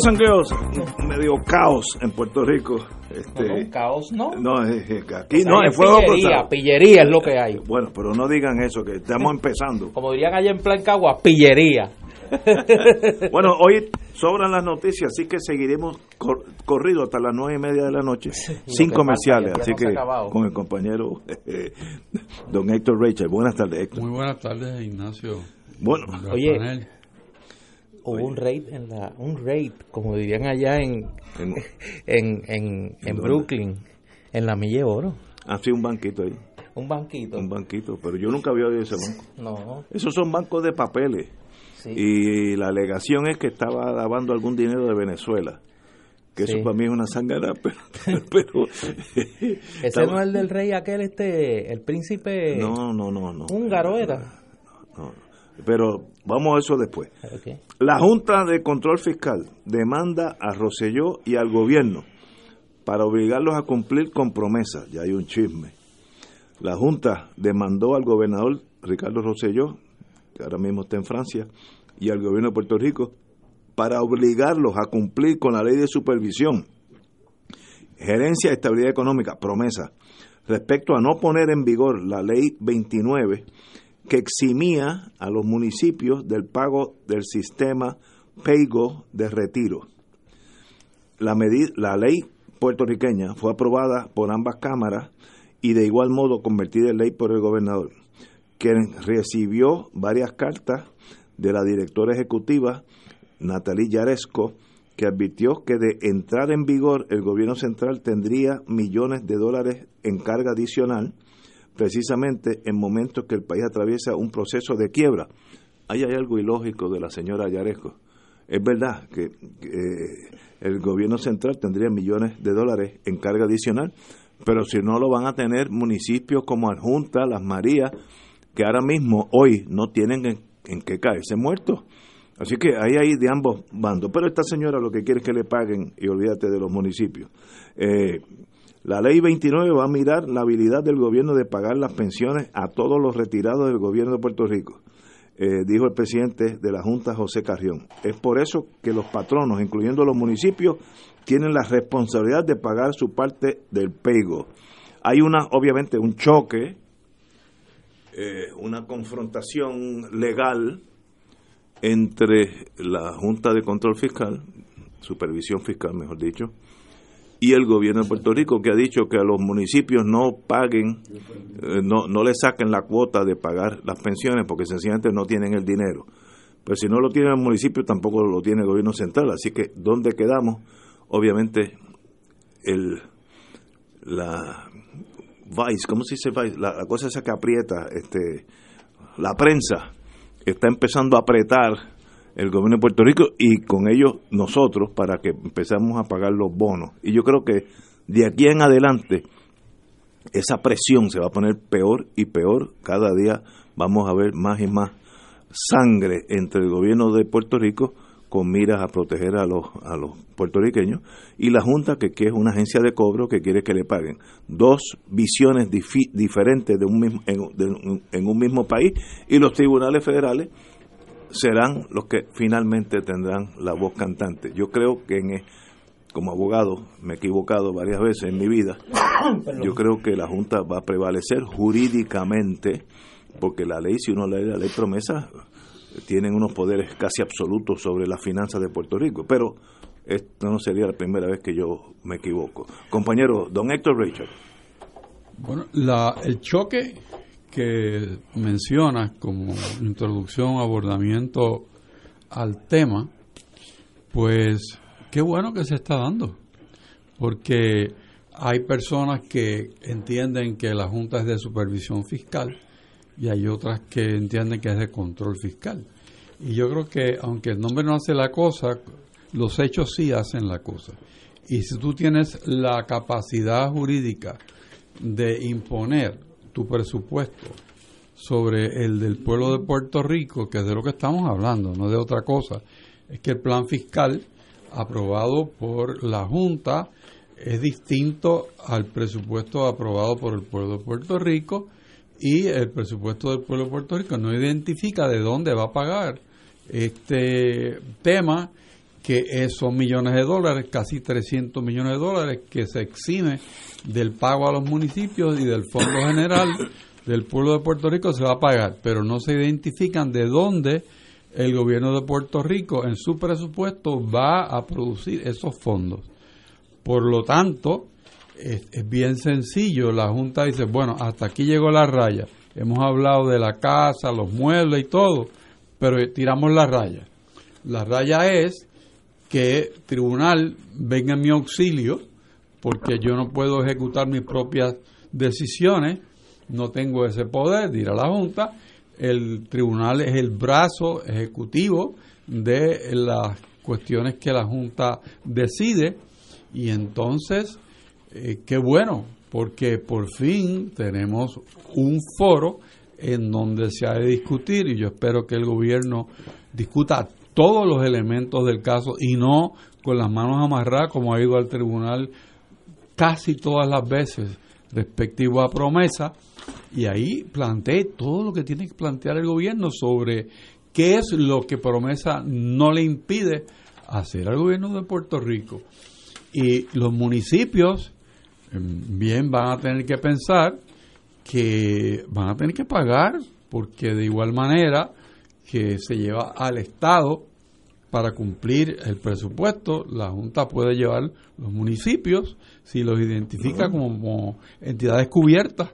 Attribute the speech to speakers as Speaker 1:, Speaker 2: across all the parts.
Speaker 1: Sangueos, medio caos en Puerto Rico. Este,
Speaker 2: no, no, caos no.
Speaker 1: No, es- es aquí
Speaker 2: O
Speaker 1: no, en fuego
Speaker 2: pillería,
Speaker 1: cruzado.
Speaker 2: pillería es lo que hay.
Speaker 1: Bueno, pero no digan eso, que estamos empezando.
Speaker 2: Como dirían allá en Plan Cagua, pillería.
Speaker 1: Bueno, hoy sobran las noticias, así que seguiremos cor- corrido hasta las nueve y media de la noche, sin comerciales. Así
Speaker 2: que
Speaker 1: con el compañero eh, don Héctor Rachel. Buenas tardes, Héctor.
Speaker 3: Muy buenas tardes, Ignacio.
Speaker 1: Bueno,
Speaker 2: Oye. Hubo un raid en la, un raid, como dirían allá en,
Speaker 1: en-
Speaker 2: en, en? Brooklyn, en la Milla de Oro.
Speaker 1: así un banquito ahí,
Speaker 2: Un banquito.
Speaker 1: un banquito, pero yo nunca había oído ese banco.
Speaker 2: No,
Speaker 1: Esos son bancos de papeles.
Speaker 2: sí.
Speaker 1: Y la alegación es que estaba lavando algún dinero de Venezuela. Que
Speaker 2: Sí.
Speaker 1: eso para mí es una sangana, pero... pero
Speaker 2: Ese
Speaker 1: estaba-
Speaker 2: no es el del rey aquel, este, el príncipe
Speaker 1: no, no, no, no.
Speaker 2: húngaro era.
Speaker 1: No, Pero vamos a eso después. La Junta de Control Fiscal demanda a Rosselló y al gobierno para obligarlos a cumplir con promesas. Ya hay un chisme. La Junta demandó al gobernador Ricardo Rosselló, que ahora mismo está en Francia, y al gobierno de Puerto Rico para obligarlos a cumplir con la ley de supervisión, gerencia y estabilidad económica, promesa, respecto a no poner en vigor la ley 29 que eximía a los municipios del pago del sistema PAYGO de retiro. La, la ley puertorriqueña fue aprobada por ambas cámaras y de igual modo convertida en ley por el gobernador, quien recibió varias cartas de la directora ejecutiva Natalie Yaresco, que advirtió que de entrar en vigor el gobierno central tendría millones de dólares en carga adicional, precisamente en momentos que el país atraviesa un proceso de quiebra. Ahí hay algo ilógico de la señora Yaresco. Es verdad que, eh, el gobierno central tendría millones de dólares en carga adicional, pero si no lo van a tener municipios como Adjunta, Las Marías, que ahora mismo, hoy, no tienen en, en qué caerse muertos. Así que ahí hay de ambos bandos. Pero esta señora lo que quiere es que le paguen y olvídate de los municipios. Eh, la ley 29 va a mirar la habilidad del gobierno de pagar las pensiones a todos los retirados del gobierno de Puerto Rico, eh, dijo el presidente de la Junta, José Carrión. Es por eso que los patronos, incluyendo los municipios, tienen la responsabilidad de pagar su parte del pego. Hay una, obviamente, un choque, eh, una confrontación legal entre la Junta de Control Fiscal, Supervisión Fiscal, mejor dicho, y el gobierno de Puerto Rico, que ha dicho que a los municipios no paguen, eh, no, no le saquen la cuota de pagar las pensiones porque sencillamente no tienen el dinero. Pero si no lo tiene el municipio, tampoco lo tiene el gobierno central. Así que, ¿dónde quedamos? Obviamente, el la Vice, ¿cómo se dice Vice? La, la cosa esa que aprieta, este, la prensa está empezando a apretar el gobierno de Puerto Rico y con ello nosotros para que empezamos a pagar los bonos. Y yo creo que de aquí en adelante esa presión se va a poner peor y peor. Cada día vamos a ver más y más sangre entre el gobierno de Puerto Rico con miras a proteger a los, a los puertorriqueños y la Junta que, que es una agencia de cobro que quiere que le paguen. Dos visiones diferentes de un mismo, en, de en un mismo país y los tribunales federales serán los que finalmente tendrán la voz cantante. Yo creo que en, como abogado, me he equivocado varias veces en mi vida. Yo creo que la Junta va a prevalecer jurídicamente, porque la ley, si uno lee la ley promesa, tienen unos poderes casi absolutos sobre las finanzas de Puerto Rico. Pero esto no sería la primera vez que yo me equivoco. Compañero, don Héctor Richard.
Speaker 3: Bueno, la, el choque que mencionas como introducción, abordamiento al tema, pues qué bueno que se está dando, porque hay personas que entienden que la Junta es de supervisión fiscal y hay otras que entienden que es de control fiscal. Y yo creo que aunque el nombre no hace la cosa, los hechos sí hacen la cosa. Y si tú tienes la capacidad jurídica de imponer tu presupuesto sobre el del pueblo de Puerto Rico, que es de lo que estamos hablando, no de otra cosa, es que el plan fiscal aprobado por la Junta es distinto al presupuesto aprobado por el pueblo de Puerto Rico y el presupuesto del pueblo de Puerto Rico no identifica de dónde va a pagar este tema que son millones de dólares, casi 300 millones de dólares que se exime del pago a los municipios y del Fondo General del pueblo de Puerto Rico se va a pagar, pero no se identifican de dónde el gobierno de Puerto Rico en su presupuesto va a producir esos fondos. Por lo tanto, es, bien sencillo. La Junta dice, bueno, hasta aquí llegó la raya. Hemos hablado de la casa, los muebles y todo, pero tiramos la raya. La raya es que tribunal venga en mi auxilio, porque yo no puedo ejecutar mis propias decisiones, no tengo ese poder de ir a la Junta, el tribunal es el brazo ejecutivo de las cuestiones que la Junta decide y entonces, eh, qué bueno, porque por fin tenemos un foro en donde se ha de discutir y yo espero que el gobierno discuta todos los elementos del caso y no con las manos amarradas como ha ido al tribunal casi todas las veces respectivo a promesa y ahí planteé todo lo que tiene que plantear el gobierno sobre qué es lo que promesa no le impide hacer al gobierno de Puerto Rico. Y los municipios em, bien van a tener que pensar que van a tener que pagar porque de igual manera que se lleva al Estado para cumplir el presupuesto, la Junta puede llevar los municipios si los identifica como entidades cubiertas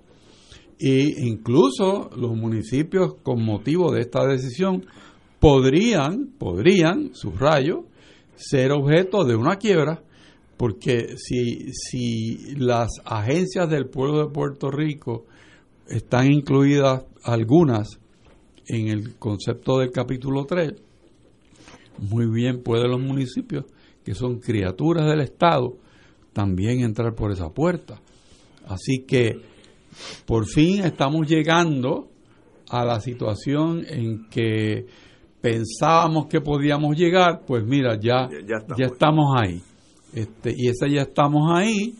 Speaker 3: e incluso los municipios con motivo de esta decisión podrían, podrían, subrayo, ser objeto de una quiebra, porque si, si las agencias del pueblo de Puerto Rico están incluidas algunas en el concepto del capítulo 3, muy bien pueden los municipios, que son criaturas del Estado, también entrar por esa puerta. Así que por fin estamos llegando a la situación en que pensábamos que podíamos llegar, pues mira, ya, ya, estamos. ahí. Este, y ese ya estamos ahí,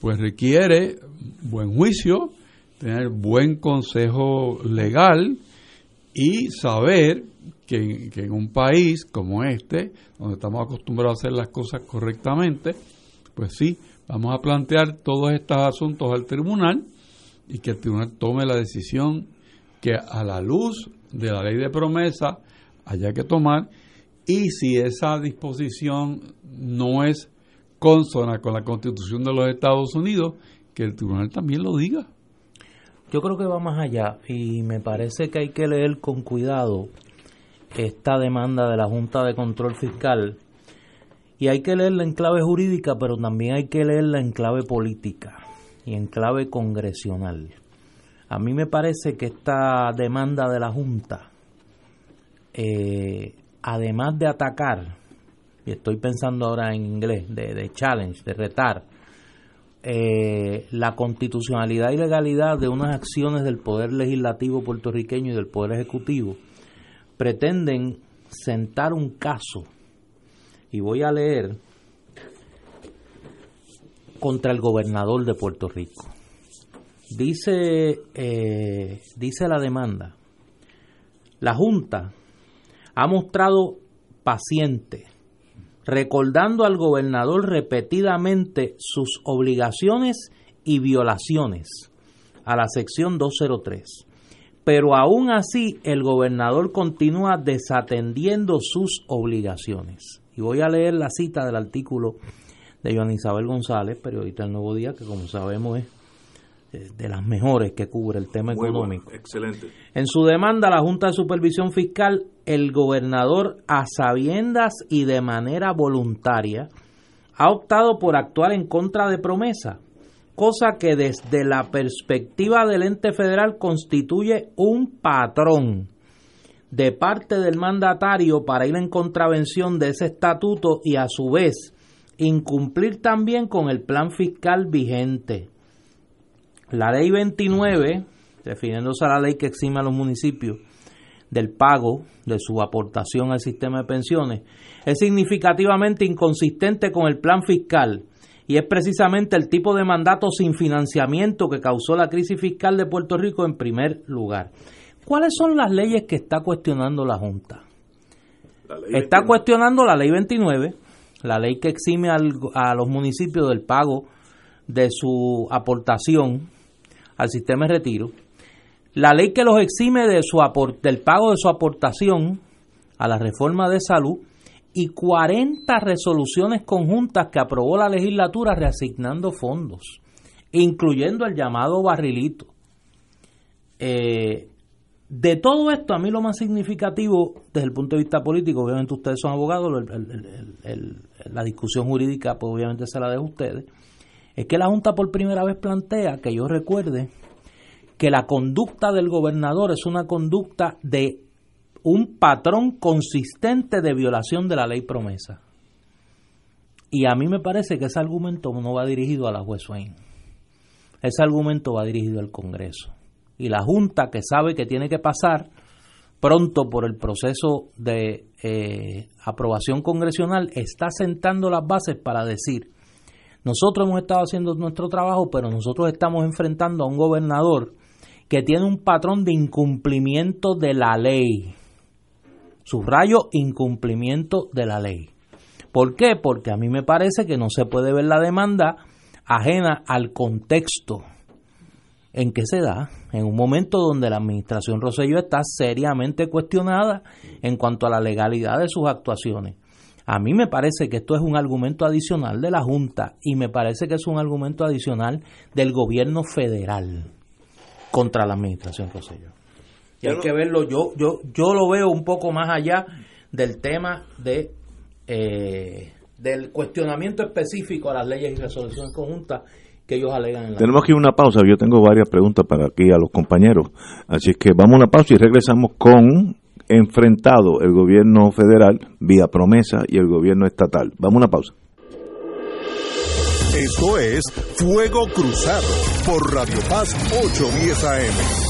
Speaker 3: pues requiere buen juicio, tener buen consejo legal y saber que, que, en un país como este, donde estamos acostumbrados a hacer las cosas correctamente, pues sí, vamos a plantear todos estos asuntos al tribunal y que el tribunal tome la decisión que a la luz de la ley de promesa haya que tomar y si esa disposición no es consona con la constitución de los Estados Unidos, que el tribunal también lo diga.
Speaker 2: Yo creo que va más allá y me parece que hay que leer con cuidado esta demanda de la Junta de Control Fiscal y hay que leerla en clave jurídica, pero también hay que leerla en clave política y en clave congresional. A mí me parece que esta demanda de la Junta, eh, además de atacar, y estoy pensando ahora en inglés, de, challenge, de retar, eh, la constitucionalidad y legalidad de unas acciones del Poder Legislativo puertorriqueño y del Poder Ejecutivo, pretenden sentar un caso, y voy a leer contra el gobernador de Puerto Rico. Dice, eh, dice la demanda, la Junta ha mostrado paciente, recordando al gobernador repetidamente sus obligaciones y violaciones a la sección 203. Pero aún así el gobernador continúa desatendiendo sus obligaciones. Y voy a leer la cita del artículo de Joan Isabel González, periodista del Nuevo Día, que como sabemos es eh, de las mejores que cubre el tema económico.
Speaker 1: excelente.
Speaker 2: En su demanda a la Junta de Supervisión Fiscal, el gobernador, a sabiendas y de manera voluntaria, ha optado por actuar en contra de promesa, cosa que desde la perspectiva del ente federal constituye un patrón de parte del mandatario para ir en contravención de ese estatuto y a su vez incumplir también con el plan fiscal vigente. La ley 29, refiriéndose a la ley que exime a los municipios del pago de su aportación al sistema de pensiones, es significativamente inconsistente con el plan fiscal y es precisamente el tipo de mandato sin financiamiento que causó la crisis fiscal de Puerto Rico en primer lugar. ¿Cuáles son las leyes que está cuestionando la Junta? está cuestionando la ley 29, la ley que exime a los municipios del pago de su aportación al sistema de retiro, la ley que los exime de su del pago de su aportación a la reforma de salud y 40 resoluciones conjuntas que aprobó la legislatura reasignando fondos, incluyendo el llamado barrilito. Eh, de todo esto, a mí lo más significativo desde el punto de vista político, obviamente ustedes son abogados, la discusión jurídica pues obviamente se la de ustedes, es que la Junta por primera vez plantea, que yo recuerde, que la conducta del gobernador es una conducta de un patrón consistente de violación de la ley promesa. Y a mí me parece que ese argumento no va dirigido a la juez Swain. Ese argumento va dirigido al Congreso. Y la Junta, que sabe que tiene que pasar pronto por el proceso de eh, aprobación congresional, está sentando las bases para decir, nosotros hemos estado haciendo nuestro trabajo, pero nosotros estamos enfrentando a un gobernador que tiene un patrón de incumplimiento de la ley. Subrayo, incumplimiento de la ley. ¿Por qué? Porque a mí me parece que no se puede ver la demanda ajena al contexto en que se da, en un momento donde la administración Rosselló está seriamente cuestionada en cuanto a la legalidad de sus actuaciones. A mí me parece que esto es un argumento adicional de la Junta y me parece que es un argumento adicional del gobierno federal contra la administración Rosselló. Y hay que verlo, yo, yo, yo lo veo un poco más allá del tema de eh, del cuestionamiento específico a las leyes y resoluciones conjuntas que ellos alegan en la
Speaker 1: Tenemos que ir a una pausa, yo tengo varias preguntas para aquí a los compañeros. Así que vamos a una pausa y regresamos con enfrentado el gobierno federal vía promesa y el gobierno estatal. Vamos a una pausa.
Speaker 4: Esto es Fuego Cruzado por Radio Paz 810 AM.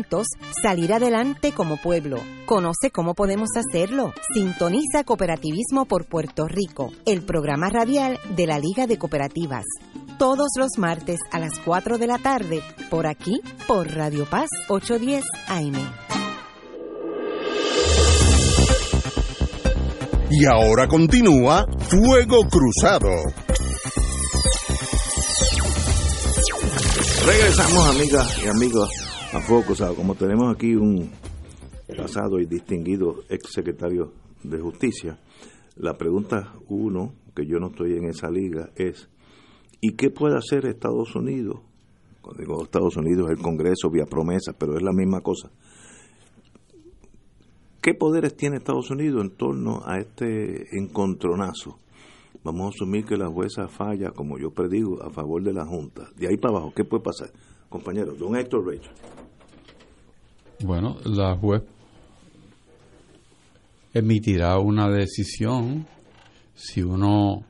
Speaker 5: salir adelante como pueblo. Conoce cómo podemos hacerlo. Sintoniza Cooperativismo por Puerto Rico, el programa radial de la Liga de Cooperativas. Todos los martes a las 4 de la tarde, por aquí, por Radio Paz 810 AM.
Speaker 4: Y ahora continúa Fuego Cruzado.
Speaker 1: Regresamos, amigas y amigos, a Fuego Cruzado. Como tenemos aquí un pasado y distinguido ex secretario de Justicia, la pregunta uno, que yo no estoy en esa liga, es ¿y qué puede hacer Estados Unidos? Cuando digo Estados Unidos, el Congreso vía promesa, pero es la misma cosa. ¿Qué poderes tiene Estados Unidos en torno a este encontronazo? Vamos a asumir que la jueza falla, como yo predigo, a favor de la Junta. De ahí para abajo, ¿qué puede pasar? Compañero, don Héctor Rachel.
Speaker 3: Bueno, la juez emitirá una decisión si uno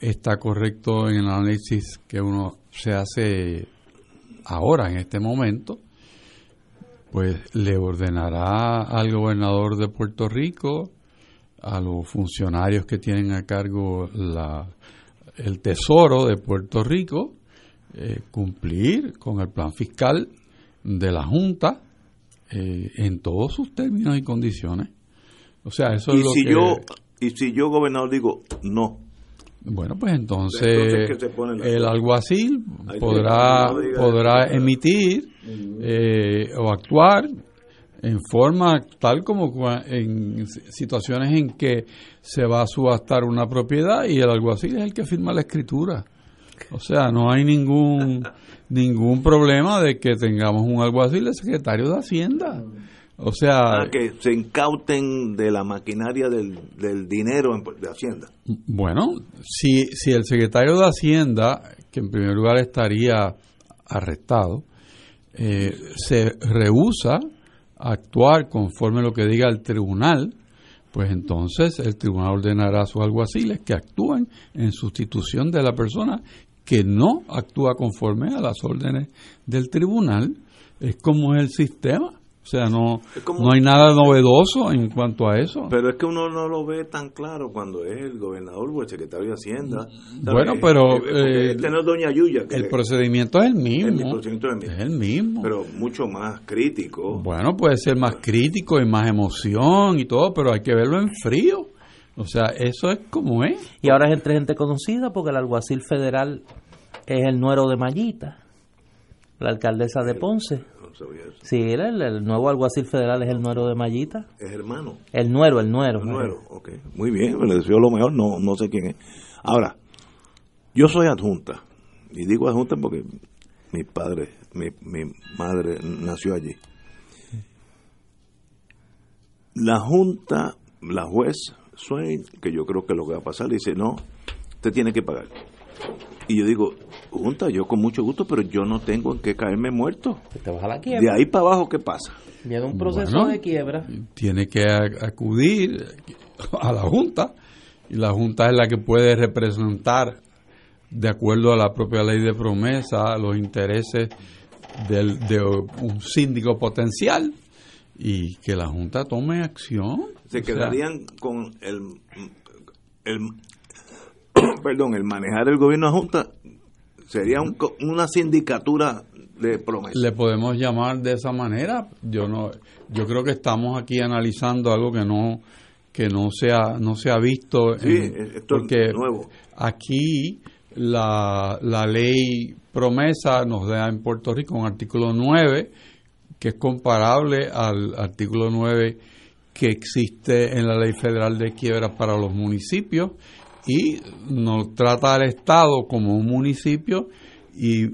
Speaker 3: está correcto en el análisis que uno se hace ahora, en este momento, pues le ordenará al gobernador de Puerto Rico, a los funcionarios que tienen a cargo la, el Tesoro de Puerto Rico, eh, cumplir con el plan fiscal de la Junta eh, en todos sus términos y condiciones. O sea, eso
Speaker 1: y
Speaker 3: es lo
Speaker 1: si
Speaker 3: que...
Speaker 1: yo y si yo gobernador digo no,
Speaker 3: Bueno, pues entonces,
Speaker 1: Entonces, ¿qué se pone la-
Speaker 3: el alguacil
Speaker 1: Ahí
Speaker 3: podrá,
Speaker 1: no
Speaker 3: podrá emitir eh, o actuar en forma tal como en situaciones en que se va a subastar una propiedad y el alguacil es el que firma la escritura. O sea, no hay ningún ningún problema de que tengamos un alguacil de secretario de Hacienda. O sea,
Speaker 1: Ah, que se incauten de la maquinaria del, del dinero en- de Hacienda.
Speaker 3: Bueno, si, si el secretario de Hacienda, que en primer lugar estaría arrestado, eh, se rehúsa a actuar conforme a lo que diga el tribunal, pues entonces el tribunal ordenará a sus alguaciles que actúen en sustitución de la persona que no actúa conforme a las órdenes del tribunal. Es como es el sistema. O sea, no, no hay nada novedoso en cuanto a eso.
Speaker 1: Pero es que uno no lo ve tan claro cuando es el gobernador o el secretario de Hacienda. ¿sabes?
Speaker 3: Bueno, pero,
Speaker 1: Porque
Speaker 3: eh,
Speaker 1: este no es Doña Yuya. que
Speaker 3: El procedimiento es el
Speaker 1: procedimiento es el mismo.
Speaker 3: Es el mismo.
Speaker 1: pero mucho más crítico.
Speaker 3: Bueno, puede ser más crítico y más emoción y todo, pero hay que verlo en frío. O sea, eso es como es.
Speaker 2: Y ahora es entre gente conocida porque el alguacil federal es el nuero de Mayita, la alcaldesa de Ponce.
Speaker 1: No sabía eso.
Speaker 2: Sí, el, el- nuevo alguacil federal es el nuero de Mayita.
Speaker 1: Es hermano.
Speaker 2: El nuero, el nuero.
Speaker 1: El nuero, ok. Muy bien, me le deseo lo mejor, no, no sé quién es. Ahora, yo soy adjunta, y digo adjunta porque mi padre, mi, mi madre nació allí. La junta, la juez Swain, que yo creo que lo que va a pasar, dice, no, usted tiene que pagar. Y yo digo, junta, yo con mucho gusto, pero yo no tengo en qué caerme muerto.
Speaker 2: Te vas a la
Speaker 1: De
Speaker 2: quiebra.
Speaker 1: ahí para abajo, ¿qué pasa?
Speaker 2: Viene un proceso
Speaker 3: Bueno.
Speaker 2: de quiebra.
Speaker 3: Tiene que acudir a la Junta y la Junta es la que puede representar, de acuerdo a la propia ley de promesa, los intereses del, de un síndico potencial y que la Junta tome acción.
Speaker 1: se
Speaker 3: sea,
Speaker 1: quedarían con el, el perdón el manejar el gobierno a junta sería un una sindicatura de promesa
Speaker 3: le podemos llamar de esa manera yo no yo creo que estamos aquí analizando algo que no que no se ha no se ha visto
Speaker 1: Sí,
Speaker 3: en-
Speaker 1: esto es
Speaker 3: porque
Speaker 1: nuevo.
Speaker 3: aquí la, la ley promesa nos da en Puerto Rico un artículo 9 que es comparable al artículo 9 que existe en la ley federal de quiebras para los municipios y nos trata al Estado como un municipio y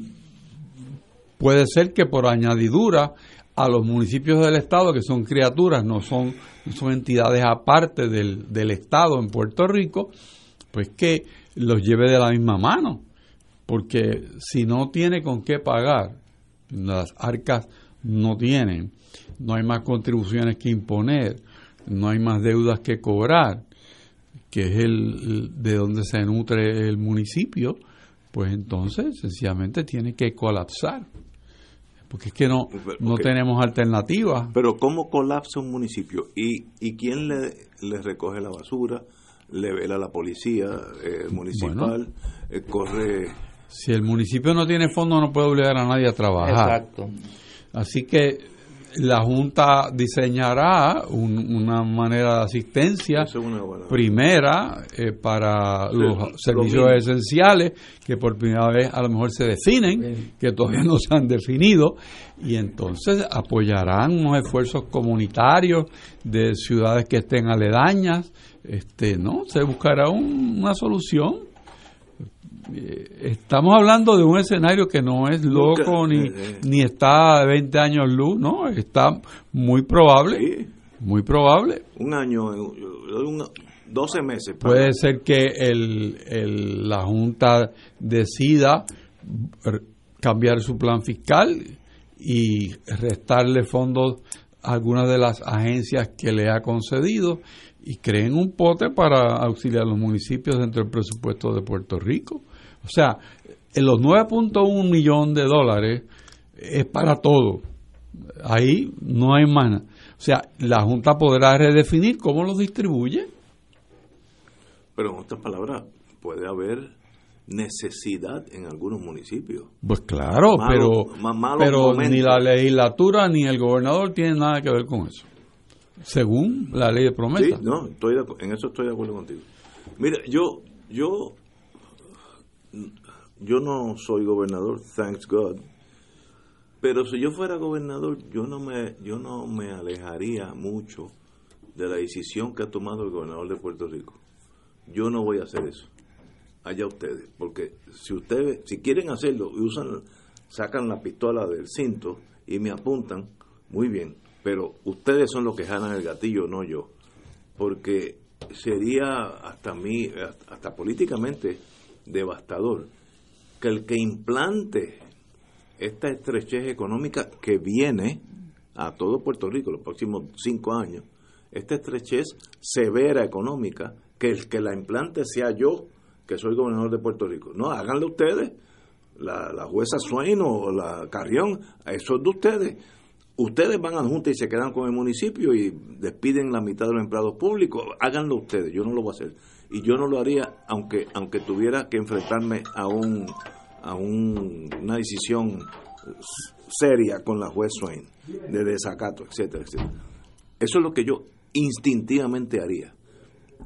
Speaker 3: puede ser que por añadidura a los municipios del Estado, que son criaturas, no son, son entidades aparte del, del Estado en Puerto Rico, pues que los lleve de la misma mano. Porque si no tiene con qué pagar, las arcas no tienen, no hay más contribuciones que imponer, no hay más deudas que cobrar, que es el, de donde se nutre el municipio, pues entonces sencillamente tiene que colapsar. Porque es que no, no tenemos alternativas.
Speaker 1: Pero ¿cómo colapsa un municipio? ¿Y, y quién le, le recoge la basura? ¿Le vela la policía eh, municipal? Eh, ¿Corre
Speaker 3: si el municipio no tiene fondo, no puede obligar a nadie a trabajar. Exacto. Así que la Junta diseñará una manera de asistencia primera eh, para los servicios esenciales que por primera vez a lo mejor se definen, que todavía no se han definido, y entonces apoyarán unos esfuerzos comunitarios de ciudades que estén aledañas, este, ¿no? Se buscará una solución estamos hablando de un escenario que no es loco ni, eh, eh. ni está a 20 años luz, no, está muy probable, muy probable.
Speaker 1: Un año, 12 meses.
Speaker 3: Puede ser que el, la Junta decida cambiar su plan fiscal y restarle fondos a algunas de las agencias que le ha concedido y creen un pote para auxiliar a los municipios dentro del presupuesto de Puerto Rico. O sea, en los 9.1 millones de dólares es para todo. Ahí no hay más. O sea, la Junta podrá redefinir cómo los distribuye.
Speaker 1: Pero en otras palabras, puede haber necesidad en algunos municipios.
Speaker 3: Pues claro, pero, pero ni la legislatura ni el gobernador tienen nada que ver con eso. Según la ley de promesa.
Speaker 1: Sí, no, estoy en eso estoy de acuerdo contigo. Mira, yo, yo yo no soy gobernador, thanks God, pero si yo fuera gobernador, yo no me, yo no me alejaría mucho de la decisión que ha tomado el gobernador de Puerto Rico. Yo no voy a hacer eso. Allá ustedes, porque si ustedes, si quieren hacerlo y usan, sacan la pistola del cinto y me apuntan, muy bien, pero ustedes son los que jalan el gatillo, no yo, porque sería hasta mí, hasta políticamente devastador que el que implante esta estrechez económica que viene a todo Puerto Rico los próximos cinco años, esta estrechez severa económica, que el que la implante sea yo, que soy gobernador de Puerto Rico. No, háganlo ustedes, la, la jueza Swain o la Carrión, eso es de ustedes. Ustedes van a Junta y se quedan con el municipio y despiden la mitad de los empleados públicos. Háganlo ustedes, yo no lo voy a hacer y yo no lo haría aunque aunque tuviera que enfrentarme a un a una decisión seria con la juez Swain de desacato, etcétera, etcétera. Eso es lo que yo instintivamente haría.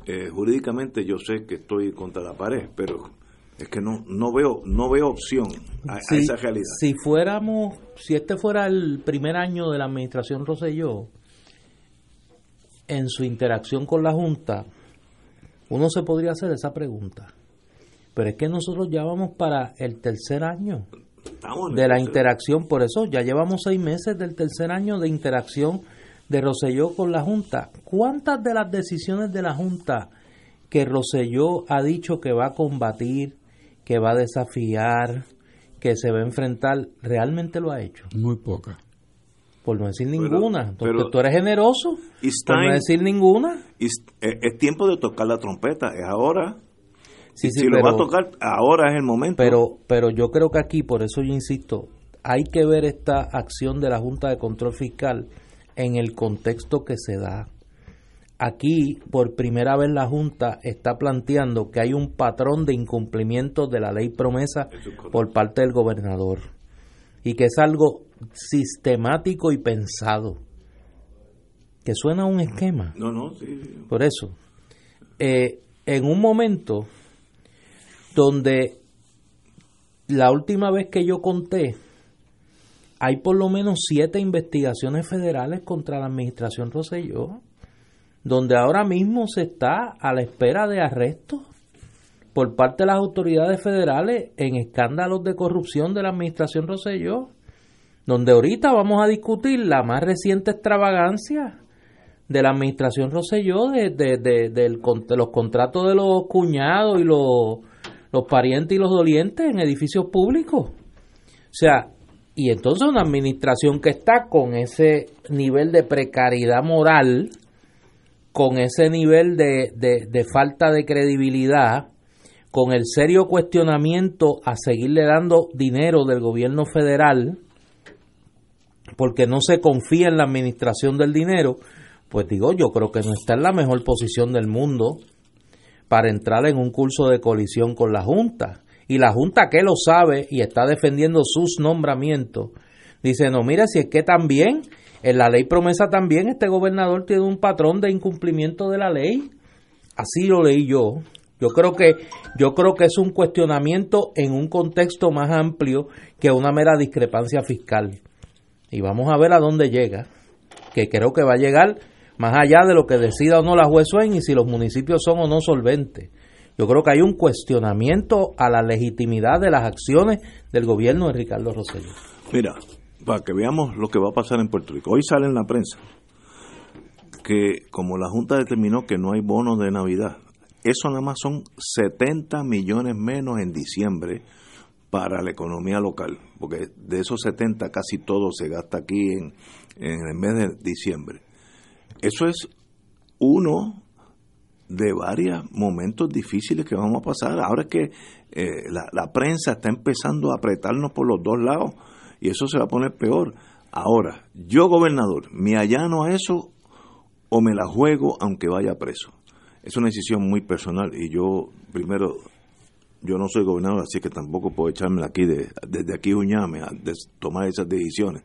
Speaker 1: Eh, jurídicamente yo sé que estoy contra la pared, pero es que no no veo no veo opción a, esa realidad.
Speaker 2: Si fuéramos, si este fuera el primer año de la administración Roselló, en su interacción con la Junta, uno se podría hacer esa pregunta. Pero es que nosotros ya vamos para el tercer año de la interacción, por eso ya llevamos seis meses del tercer año de interacción de Roselló con la Junta. ¿Cuántas de las decisiones de la Junta que Roselló ha dicho que va a combatir, que va a desafiar, que se va a enfrentar, realmente lo ha hecho?
Speaker 3: Muy pocas.
Speaker 2: Por no decir ninguna. Pero, tú eres generoso. por no decir ninguna.
Speaker 1: Eh, es, tiempo de tocar la trompeta. Es ahora. si lo va a tocar, ahora es el momento.
Speaker 2: Pero, pero yo creo que aquí, por eso yo insisto, hay que ver esta acción de la Junta de Control Fiscal en el contexto que se da. Aquí, por primera vez, la Junta está planteando que hay un patrón de incumplimiento de la ley promesa por parte del gobernador y que es algo sistemático y pensado. Que suena a un esquema.
Speaker 1: No, no, sí.
Speaker 2: Por eso, eh, en un momento donde la última vez que yo conté, hay por lo menos siete investigaciones federales contra la administración Roselló, donde ahora mismo se está a la espera de arrestos por parte de las autoridades federales en escándalos de corrupción de la administración Roselló donde ahorita vamos a discutir la más reciente extravagancia de la administración Rosselló de, los contratos de los cuñados y los, parientes y los dolientes en edificios públicos. O sea, y entonces una administración que está con ese nivel de precariedad moral, con ese nivel de, falta de credibilidad, con el serio cuestionamiento a seguirle dando dinero del gobierno federal, porque no se confía en la administración del dinero, pues digo, yo creo que no está en la mejor posición del mundo para entrar en un curso de colisión con la Junta. Y la Junta que lo sabe y está defendiendo sus nombramientos, dice, no, mira, si es que también, en la ley promesa también, este gobernador tiene un patrón de incumplimiento de la ley. Así lo leí yo. Yo creo que yo creo que es un cuestionamiento en un contexto más amplio que una mera discrepancia fiscal. Y vamos a ver a dónde llega, que creo que va a llegar más allá de lo que decida o no la juez y si los municipios son o no solventes. Yo creo que hay un cuestionamiento a la legitimidad de las acciones del gobierno de Ricardo Rosselló.
Speaker 1: Mira, para que veamos lo que va a pasar en Puerto Rico. Hoy sale en la prensa que como la Junta determinó que no hay bonos de Navidad, eso nada más son 70 millones menos en diciembre para la economía local, porque de esos 70 casi todo se gasta aquí en, en el mes de diciembre. Eso es uno de varios momentos difíciles que vamos a pasar. Ahora es que eh, la, prensa está empezando a apretarnos por los dos lados y eso se va a poner peor. Ahora, yo gobernador, ¿me allano a eso o me la juego aunque vaya preso? Es una decisión muy personal y yo, primero, yo no soy gobernador, así que tampoco puedo echarme aquí de, desde aquí uñame a tomar esas decisiones.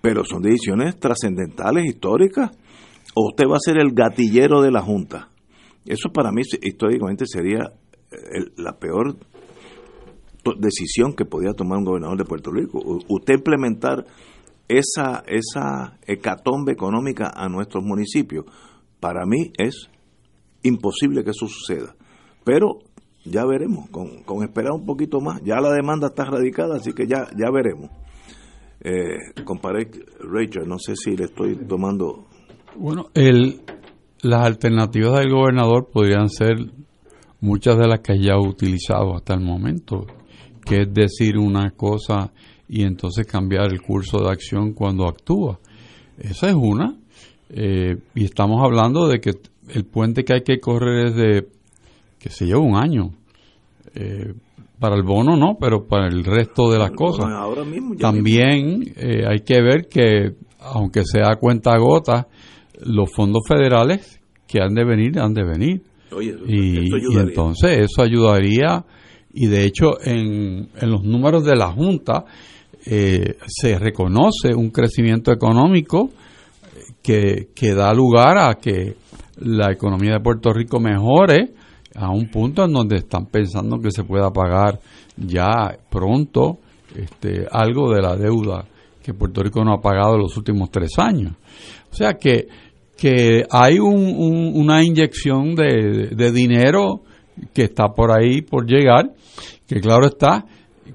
Speaker 1: Pero son decisiones trascendentales, históricas o usted va a ser el gatillero de la Junta. Eso para mí históricamente sería la peor decisión que podía tomar un gobernador de Puerto Rico. usted implementar esa, esa hecatombe económica a nuestros municipios, para mí es imposible que eso suceda. Pero ya veremos, con, con esperar un poquito más. Ya la demanda está radicada, así que ya, ya veremos. Eh, comparé, Rachel, no sé si le estoy tomando
Speaker 3: bueno, el, las alternativas del gobernador podrían ser muchas de las que ya ha utilizado hasta el momento, que es decir una cosa y entonces cambiar el curso de acción cuando actúa. Esa es una. Eh, y estamos hablando de que el puente que hay que correr es de, que se lleva un año. Eh, para el bono no, pero para el resto de las cosas. También eh, hay que ver que, aunque sea cuenta gota, los fondos federales que han de venir, han de venir. y, entonces eso ayudaría, y de hecho en, en los números de la Junta eh, se reconoce un crecimiento económico que, que da lugar a que la economía de Puerto Rico mejore a un punto en donde están pensando que se pueda pagar ya pronto este, algo de la deuda que Puerto Rico no ha pagado en los últimos tres años. O sea que que hay una inyección de, dinero que está por ahí por llegar, que claro está,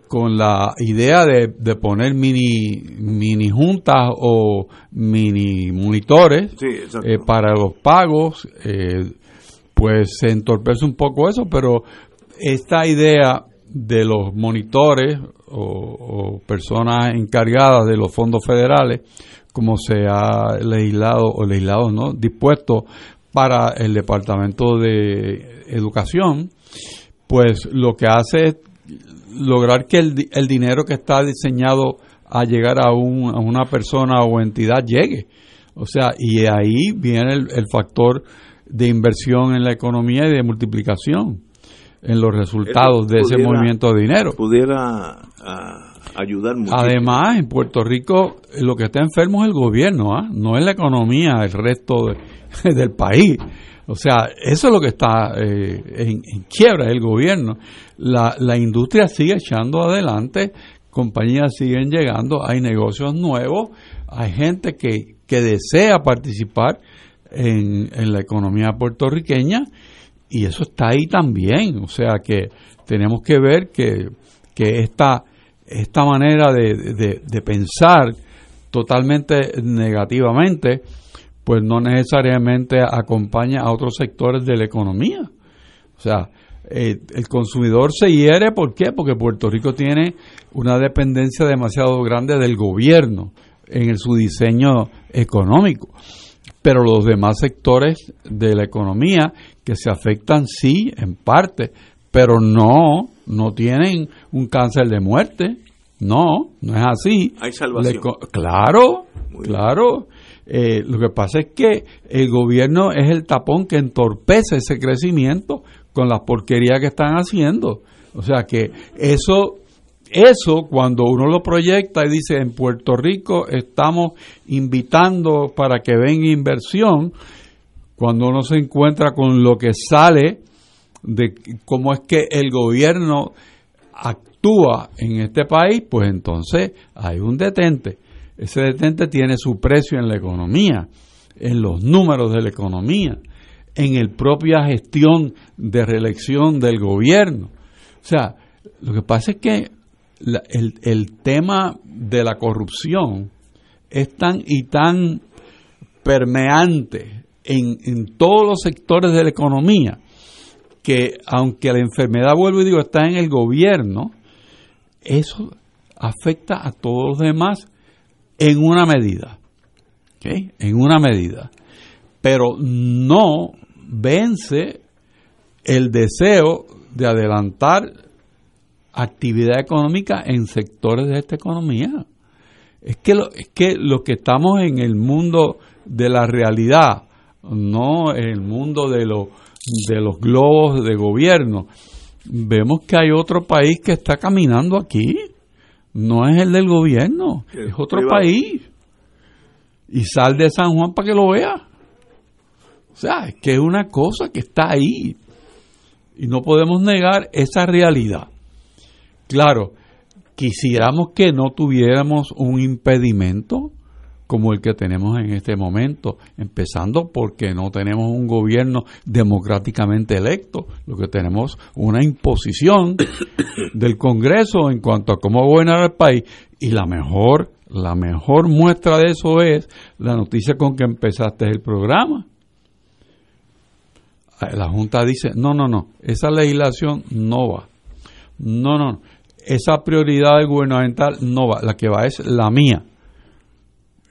Speaker 3: con la idea de, poner mini, mini juntas o mini monitores eh, para los pagos, eh, pues se entorpece un poco eso, pero esta idea de los monitores o personas encargadas de los fondos federales, como se ha legislado o legislado, ¿no? dispuesto para el Departamento de Educación, pues lo que hace es lograr que el, el dinero que está diseñado a llegar a, un, a, una persona o entidad llegue. O sea, y ahí viene el, factor de inversión en la economía y de multiplicación en los resultados de ese movimiento de dinero.
Speaker 1: Pudiera ah, ayudar
Speaker 3: Además, en Puerto Rico lo que está enfermo es el gobierno, ¿ah? no es la economía, el resto del país. O sea, eso es lo que está eh, en, quiebra, el gobierno. La, la industria sigue echando adelante, compañías siguen llegando, hay negocios nuevos, hay gente que, que desea participar en, la economía puertorriqueña y eso está ahí también. O sea que tenemos que ver que, que esta esta manera de, de pensar totalmente negativamente, pues no necesariamente acompaña a otros sectores de la economía. O sea, eh, el consumidor se hiere, ¿por qué? Porque Puerto Rico tiene una dependencia demasiado grande del gobierno en su diseño económico. Pero los demás sectores de la economía que se afectan, sí, en parte, pero no, no tienen un cáncer de muerte. No, no es así.
Speaker 1: Hay salvación.
Speaker 3: claro, claro. Eh, lo que pasa es que el gobierno es el tapón que entorpece ese crecimiento con las porquerías que están haciendo. O sea que eso, eso cuando uno lo proyecta y dice en Puerto Rico estamos invitando para que venga inversión, cuando uno se encuentra con lo que sale de cómo es que el gobierno actúa en este país, pues entonces hay un detente. Ese detente tiene su precio en la economía, en los números de la economía, en la propia gestión de reelección del gobierno. O sea, lo que pasa es que el, el tema de la corrupción es tan y tan permeante en, en todos los sectores de la economía que aunque la enfermedad, vuelvo y digo, está en el gobierno, eso afecta a todos los demás en una medida. En una medida. Pero no vence el deseo de adelantar actividad económica en sectores de esta economía. Es que lo, es que lo que estamos en el mundo de la realidad, no en el mundo de, de los globos de gobierno, vemos que hay otro país que está caminando aquí no es el del gobierno, es otro país. Y sal de San Juan para que lo vea. O sea, es que es una cosa que está ahí. Y no podemos negar esa realidad. Claro, quisiéramos que no tuviéramos un impedimento como el que tenemos en este momento, empezando porque no tenemos un gobierno democráticamente electo, lo que tenemos una imposición del Congreso en cuanto a cómo gobernar el país y la mejor la mejor muestra de eso es la noticia con que empezaste el programa. La Junta dice, no, no, no, esa legislación no va. No, no, esa prioridad gubernamental no va. La que va es la mía.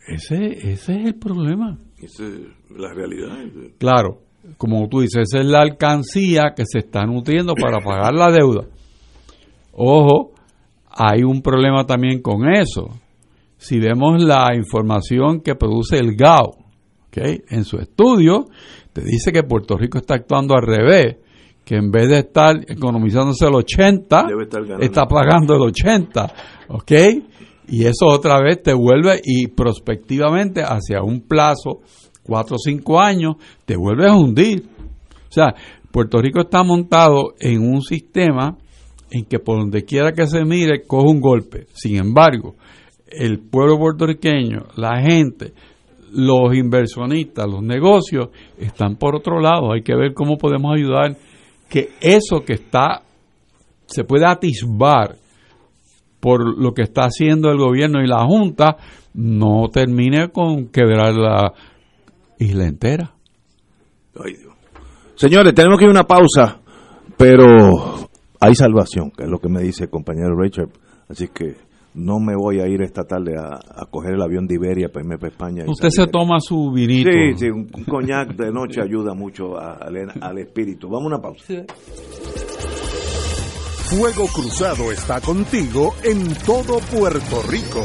Speaker 3: Ese, ese es el problema.
Speaker 1: Esa es la realidad.
Speaker 3: Claro, como tú dices, esa es la alcancía que se está nutriendo para pagar la deuda. Ojo, hay un problema también con eso. Si vemos la información que produce el GAO, ¿okay? en su estudio, te dice que Puerto Rico está actuando al revés, que en vez de estar economizándose el 80, está pagando el 80, ¿ok? Y eso otra vez te vuelve y prospectivamente hacia un plazo, cuatro o cinco años, te vuelve a hundir. O sea, Puerto Rico está montado en un sistema en que por donde quiera que se mire, coge un golpe. Sin embargo, el pueblo puertorriqueño, la gente, los inversionistas, los negocios, están por otro lado. Hay que ver cómo podemos ayudar que eso que está, se pueda atisbar por lo que está haciendo el gobierno y la Junta, no termine con quebrar la isla entera.
Speaker 1: Señores, tenemos que ir a una pausa, pero hay salvación, que es lo que me dice el compañero Richard. Así que no me voy a ir esta tarde a, coger el avión de Iberia para irme para España.
Speaker 3: Usted se toma su vinito.
Speaker 1: Sí, sí, un, coñac de noche ayuda mucho al espíritu. Vamos a una pausa.
Speaker 4: Fuego Cruzado está contigo en todo Puerto Rico.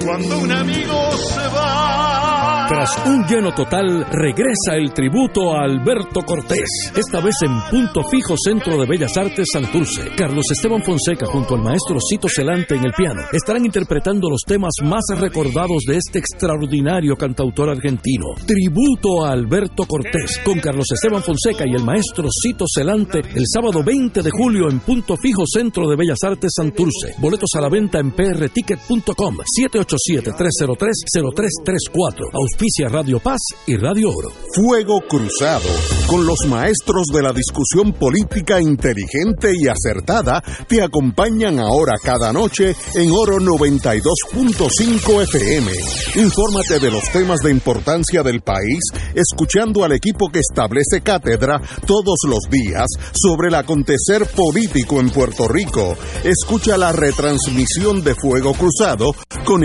Speaker 6: Cuando un amigo se va
Speaker 7: Tras un lleno total, regresa el tributo a Alberto Cortés. Esta vez en Punto Fijo Centro de Bellas Artes Santurce. Carlos Esteban Fonseca junto al maestro Cito Celante en el piano estarán interpretando los temas más recordados de este extraordinario cantautor argentino. Tributo a Alberto Cortés con Carlos Esteban Fonseca y el maestro Cito Celante el sábado 20 de julio en Punto Fijo Centro de Bellas Artes Santurce. Boletos a la venta en prticket.com 787-303-0334. Auspicia Radio Paz y Radio Oro.
Speaker 4: Fuego Cruzado, con los maestros de la discusión política inteligente y acertada, te acompañan ahora cada noche en Oro 92.5 FM. Infórmate de los temas de importancia del país, escuchando al equipo que establece cátedra todos los días sobre el acontecer político en Puerto Rico. Escucha la retransmisión de Fuego Cruzado con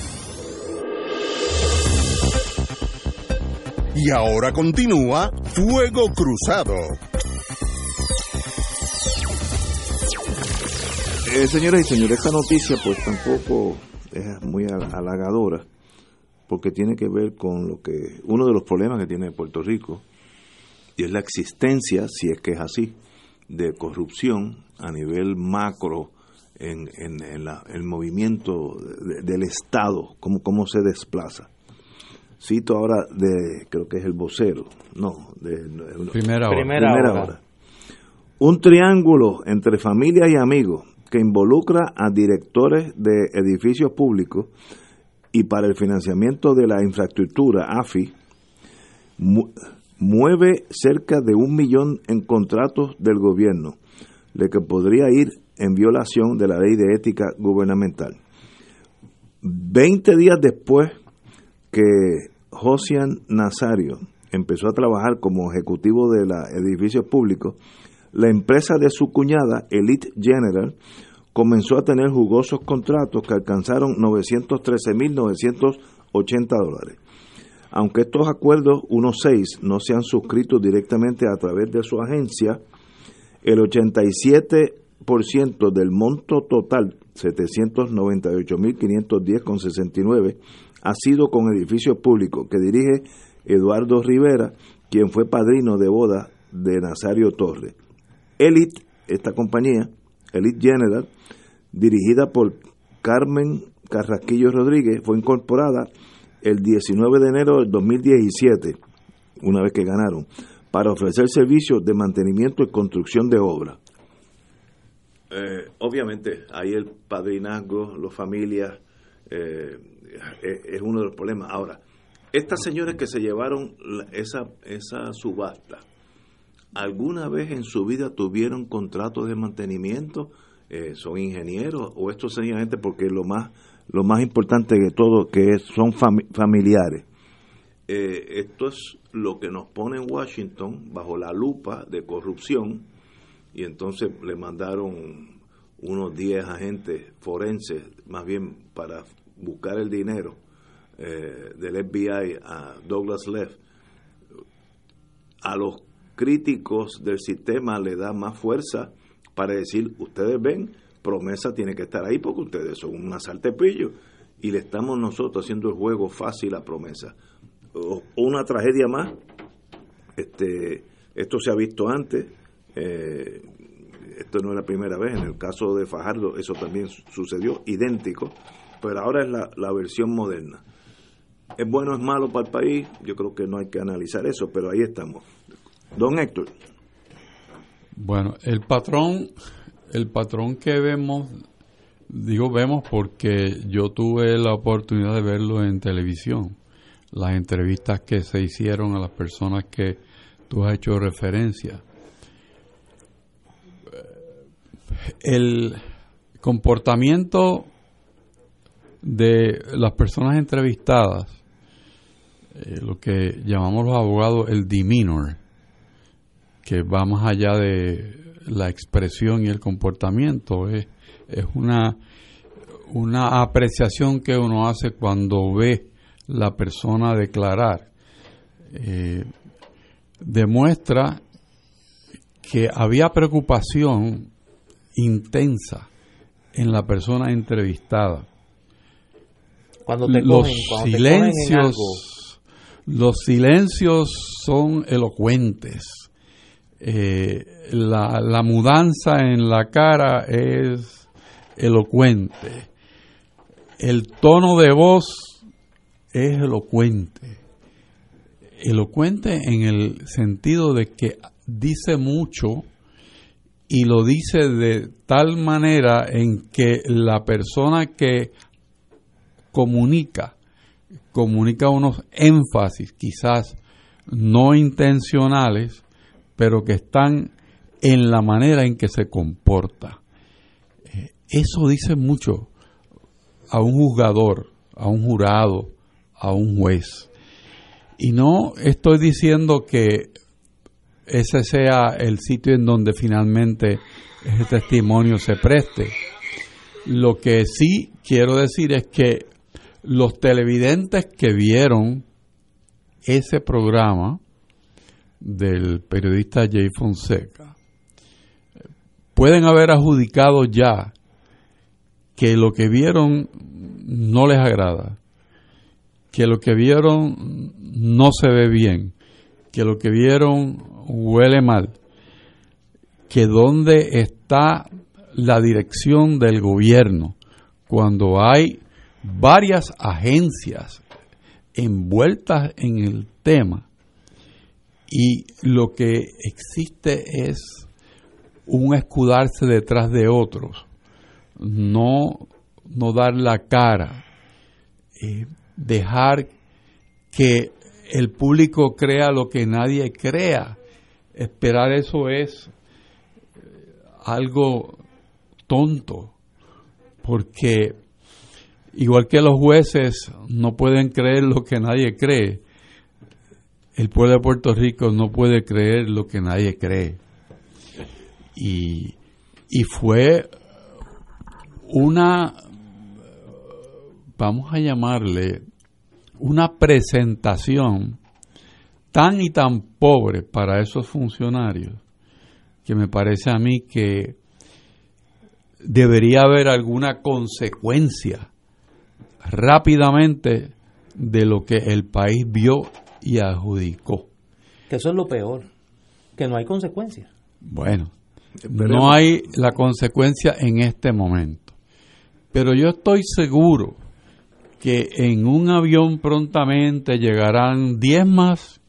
Speaker 4: Y ahora continúa Fuego Cruzado.
Speaker 1: Eh, señoras y señores, esta noticia pues tampoco es muy halagadora porque tiene que ver con lo que uno de los problemas que tiene Puerto Rico y es la existencia, si es que es así, de corrupción a nivel macro en, el movimiento del Estado, cómo, cómo se desplaza. Cito ahora de, creo que es el vocero, no, de,
Speaker 3: primera, hora.
Speaker 2: primera, hora.
Speaker 1: Un triángulo entre familia y amigos que involucra a directores de edificios públicos y para el financiamiento de la infraestructura, AFI, mueve cerca de un millón en contratos del gobierno, lo que podría ir en violación de la ley de ética gubernamental. Veinte días después que Josian Nazario empezó a trabajar como ejecutivo de los edificios públicos, la empresa de su cuñada, Elite General, comenzó a tener jugosos contratos que alcanzaron 913.980 dólares. Aunque estos acuerdos, unos seis, no se han suscrito directamente a través de su agencia, el 87% del monto total, 798.510,69, ha sido con edificios públicos que dirige Eduardo Rivera, quien fue padrino de boda de Nazario Torres. Elite, esta compañía, Elite General, dirigida por Carmen Carrasquillo Rodríguez, fue incorporada el 19 de enero del 2017, una vez que ganaron, para ofrecer servicios de mantenimiento y construcción de obras. Eh, obviamente, ahí el padrinazgo, las familias, eh, es uno de los problemas. Ahora, estas señores que se llevaron esa, esa subasta, ¿alguna vez en su vida tuvieron contratos de mantenimiento? Eh, ¿Son ingenieros? ¿O esto sencillamente porque lo más lo más importante de todo, que son familiares. Eh, esto es lo que nos pone en Washington bajo la lupa de corrupción y entonces le mandaron unos 10 agentes forenses, más bien para buscar el dinero eh, del FBI a Douglas Leff. A los críticos del sistema le da más fuerza para decir, ustedes ven, promesa tiene que estar ahí porque ustedes son un asaltepillo y le estamos nosotros haciendo el juego fácil a promesa. O, una tragedia más, este, esto se ha visto antes, eh, esto no es la primera vez, en el caso de Fajardo eso también sucedió, idéntico, pero ahora es la, la versión moderna. ¿Es bueno o es malo para el país? Yo creo que no hay que analizar eso, pero ahí estamos. Don Héctor.
Speaker 3: Bueno, el patrón el patrón que vemos, digo vemos porque yo tuve la oportunidad de verlo en televisión, las entrevistas que se hicieron a las personas que tú has hecho referencia. El comportamiento de las personas entrevistadas, eh, lo que llamamos los abogados el demeanor, que va más allá de la expresión y el comportamiento, es, es una, una apreciación que uno hace cuando ve la persona declarar. Eh, demuestra que había preocupación intensa en la persona entrevistada.
Speaker 2: Cuando te
Speaker 3: los
Speaker 2: cogen, cuando te
Speaker 3: silencios,
Speaker 2: cogen en algo,
Speaker 3: los silencios son elocuentes. Eh, la, la mudanza en la cara es elocuente. El tono de voz es elocuente. Elocuente en el sentido de que dice mucho y lo dice de tal manera en que la persona que comunica, comunica unos énfasis quizás no intencionales, pero que están en la manera en que se comporta. Eh, Eso dice mucho a un juzgador, a un jurado, a un juez. Y no estoy diciendo que ese sea el sitio en donde finalmente ese testimonio se preste. Lo que sí quiero decir es que los televidentes que vieron ese programa del periodista Jay Fonseca pueden haber adjudicado ya que lo que vieron no les agrada, que lo que vieron no se ve bien, que lo que vieron huele mal, que dónde está la dirección del gobierno cuando hay varias agencias envueltas en el tema y lo que existe es un escudarse detrás de otros, no, no dar la cara, eh, dejar que el público crea lo que nadie crea. Esperar eso es algo tonto, porque igual que los jueces no pueden creer lo que nadie cree, el pueblo de Puerto Rico no puede creer lo que nadie cree. Y, y fue una, vamos a llamarle, una presentación tan y tan pobre para esos funcionarios que me parece a mí que debería haber alguna consecuencia rápidamente de lo que el país vio y adjudicó.
Speaker 2: que eso es lo peor, que no hay consecuencias.
Speaker 3: Bueno, no hay la consecuencia en este momento. Pero yo estoy seguro que en un avión prontamente llegarán 10 más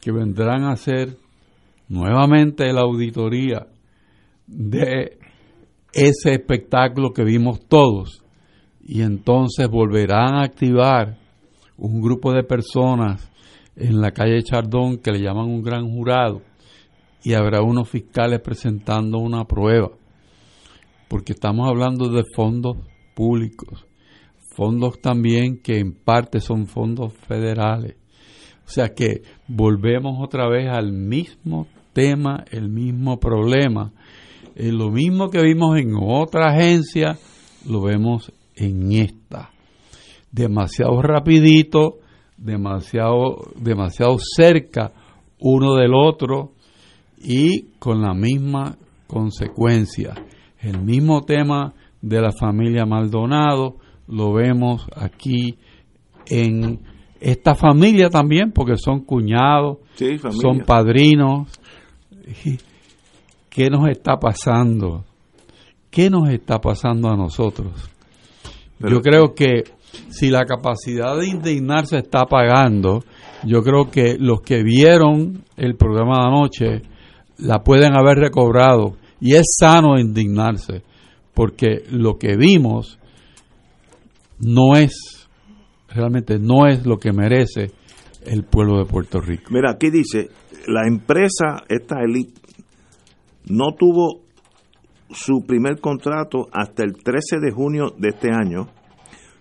Speaker 3: que vendrán a hacer nuevamente la auditoría de ese espectáculo que vimos todos. Y entonces volverán a activar un grupo de personas en la calle Chardón que le llaman un gran jurado y habrá unos fiscales presentando una prueba, porque estamos hablando de fondos públicos, fondos también que en parte son fondos federales. O sea que volvemos otra vez al mismo tema, el mismo problema. Eh, lo mismo que vimos en otra agencia, lo vemos en esta. Demasiado rapidito, demasiado, demasiado cerca uno del otro y con la misma consecuencia. El mismo tema de la familia Maldonado lo vemos aquí en esta familia también, porque son cuñados,
Speaker 1: Sí,
Speaker 3: son padrinos. ¿Qué nos está pasando? ¿Qué nos está pasando a nosotros?
Speaker 1: Pero-
Speaker 3: yo creo que si la capacidad de indignarse está apagando, yo creo que los que vieron el programa de anoche la pueden haber recobrado y es sano indignarse porque lo que vimos no es realmente no es lo que merece el pueblo de Puerto Rico.
Speaker 1: Mira, aquí dice, la empresa, esta elite, no tuvo su primer contrato hasta el 13 de junio de este año,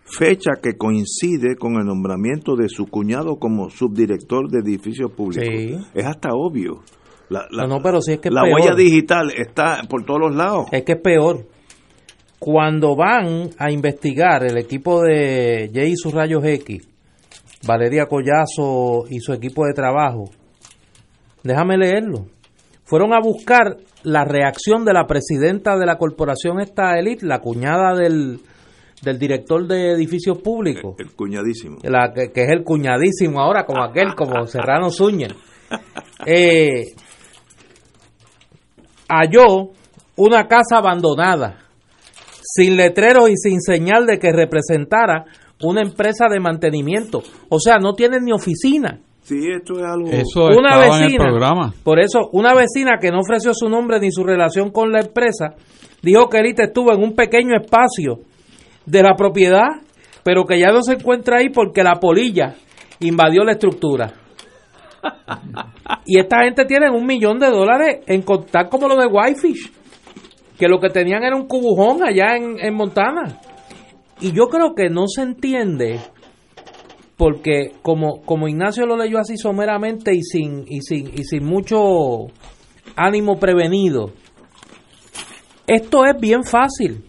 Speaker 1: fecha que coincide con el nombramiento de su cuñado como subdirector de edificios públicos.
Speaker 2: Sí.
Speaker 1: Es hasta obvio. La, la-
Speaker 2: No, no, pero sí es que es
Speaker 1: la
Speaker 2: peor.
Speaker 1: huella digital está por todos los lados.
Speaker 2: Es que es peor. Cuando van a investigar el equipo de Jay y sus rayos X, Valeria Collazo y su equipo de trabajo, déjame leerlo. Fueron a buscar la reacción de la presidenta de la corporación esta elite, la cuñada del, del director de edificios públicos,
Speaker 1: El cuñadísimo.
Speaker 2: la que, que es el cuñadísimo ahora, como aquel, como Serrano Zúñez. Eh, halló una casa abandonada, sin letreros y sin señal de que representara una empresa de mantenimiento. O sea, no tienen ni oficina.
Speaker 1: Sí, esto es algo...
Speaker 3: Eso
Speaker 2: Una
Speaker 3: estaba en el
Speaker 2: vecina,
Speaker 3: programa.
Speaker 2: por eso, una vecina que no ofreció su nombre ni su relación con la empresa, dijo que Elite estuvo en un pequeño espacio de la propiedad, pero que ya no se encuentra ahí porque la polilla invadió la estructura. Y esta gente tiene un millón de dólares en contar como lo de Whitefish, que lo que tenían era un cubujón allá en, en Montana. Y yo creo que no se entiende porque como, como Ignacio lo leyó así someramente y sin, y sin, y sin mucho ánimo prevenido, esto es bien fácil.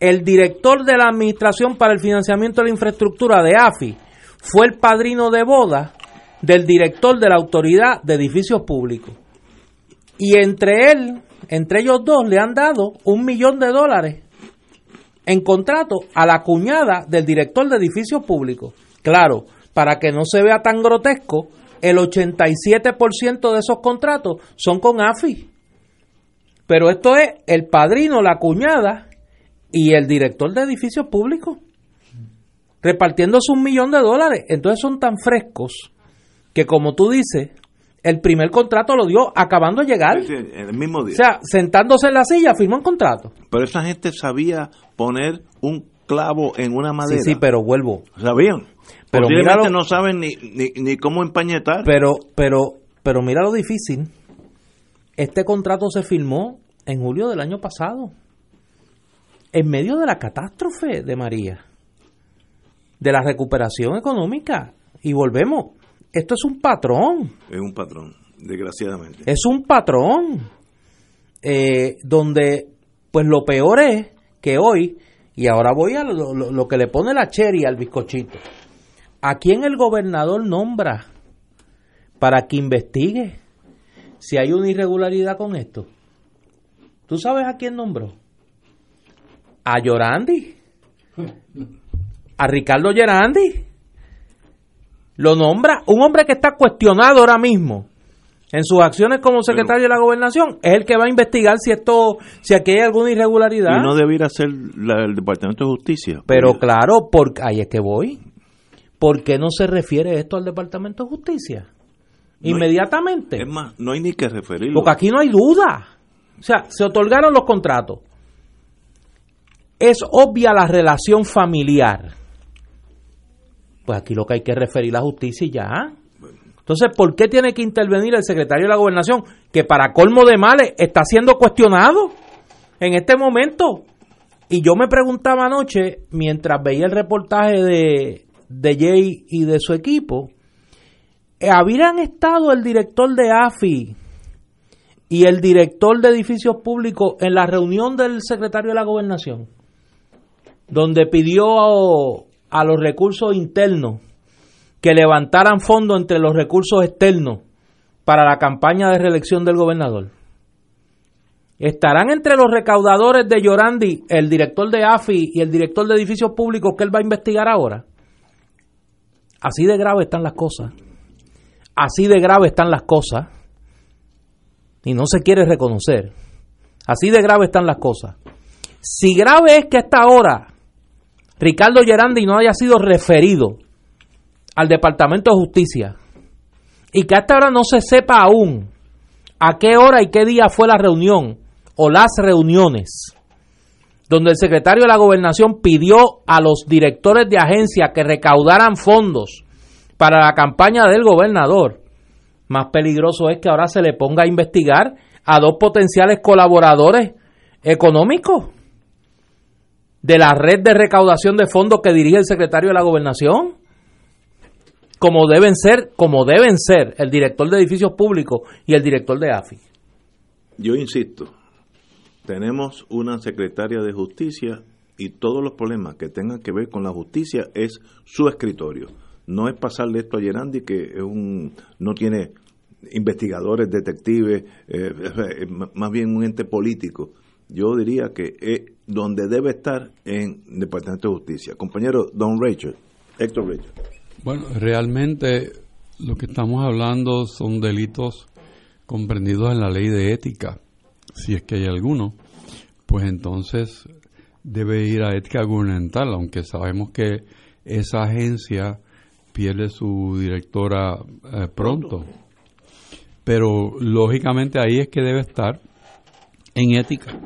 Speaker 2: El director de la Administración para el Financiamiento de la Infraestructura de AFI fue el padrino de boda del director de la Autoridad de Edificios Públicos. Y entre él, entre ellos dos, le han dado un millón de dólares en contrato a la cuñada del director de edificios públicos. Claro, para que no se vea tan grotesco, el 87% de esos contratos son con AFI. Pero esto es el padrino, la cuñada y el director de edificios públicos repartiéndose un millón de dólares. Entonces son tan frescos que, como tú dices, el primer contrato lo dio acabando de llegar.
Speaker 1: Sí, el mismo
Speaker 2: O
Speaker 1: día.
Speaker 2: sea, sentándose en la silla, firmó un contrato.
Speaker 1: Pero esa gente sabía poner un clavo en una
Speaker 2: Sí,
Speaker 1: madera.
Speaker 2: sí, pero vuelvo.
Speaker 1: Sabían.
Speaker 2: Pero míralo-
Speaker 1: no saben ni, ni, ni cómo empañetar.
Speaker 2: Pero, pero, pero mira lo difícil. Este contrato se firmó en julio del año pasado, en medio de la catástrofe de María, de la recuperación económica. Y volvemos, esto es un patrón,
Speaker 1: Es un patrón, desgraciadamente.
Speaker 2: es un patrón, eh, donde pues lo peor es que hoy, y ahora voy a lo, lo- lo que le pone la cherry al bizcochito, ¿a quién el gobernador nombra para que investigue si hay una irregularidad con esto? ¿Tú sabes a quién nombró? A Llorandi. A Ricardo Llorandi. Lo nombra un hombre que está cuestionado ahora mismo en sus acciones como secretario de la gobernación. Es el que va a investigar si esto, si aquí hay alguna irregularidad.
Speaker 1: Y no debiera ser la- el Departamento de Justicia.
Speaker 2: Pero claro, porque ahí es que voy. ¿Por qué no se refiere esto al Departamento de Justicia?
Speaker 1: No hay-
Speaker 2: Inmediatamente.
Speaker 1: Es más, no hay ni que referirlo.
Speaker 2: Porque aquí no hay duda. O sea, se otorgaron los contratos. Es obvia la relación familiar. Pues aquí lo que hay que referir a la justicia y ya. Entonces, ¿por qué tiene que intervenir el secretario de la gobernación, que para colmo de males está siendo cuestionado en este momento? Y yo me preguntaba anoche, mientras veía el reportaje de, de Jay y de su equipo, eh, ¿habrían estado el director de AFI y el director de edificios públicos en la reunión del secretario de la gobernación, donde pidió a, los recursos internos que levantaran fondos entre los recursos externos para la campaña de reelección del gobernador. ¿Estarán entre los recaudadores de Llorandi el director de AFI y el director de edificios públicos que él va a investigar ahora? Así de grave están las cosas. Así de grave están las cosas. Y no se quiere reconocer. Así de grave están las cosas. Si grave es que hasta ahora Ricardo Gerandi no haya sido referido al Departamento de Justicia y que hasta ahora no se sepa aún a qué hora y qué día fue la reunión o las reuniones donde el secretario de la gobernación pidió a los directores de agencia que recaudaran fondos para la campaña del gobernador. Más peligroso es que ahora se le ponga a investigar a dos potenciales colaboradores económicos de la red de recaudación de fondos que dirige el secretario de la gobernación. como deben ser, como deben ser el director de edificios públicos y el director de AFI.
Speaker 1: Yo insisto, tenemos una secretaria de justicia y todos los problemas que tengan que ver con la justicia es su escritorio. No es pasarle esto a Gerandi, que es un, no tiene investigadores, detectives, eh, más bien un ente político. Yo diría que es donde debe estar en Departamento de Justicia. Compañero Don Rachel, Héctor Rachel.
Speaker 3: Bueno, realmente lo que estamos hablando son delitos comprendidos en la ley de ética, si es que hay alguno, pues entonces debe ir a ética gubernamental, aunque sabemos que esa agencia pierde su directora eh, pronto. Pero lógicamente ahí es que debe estar en ética.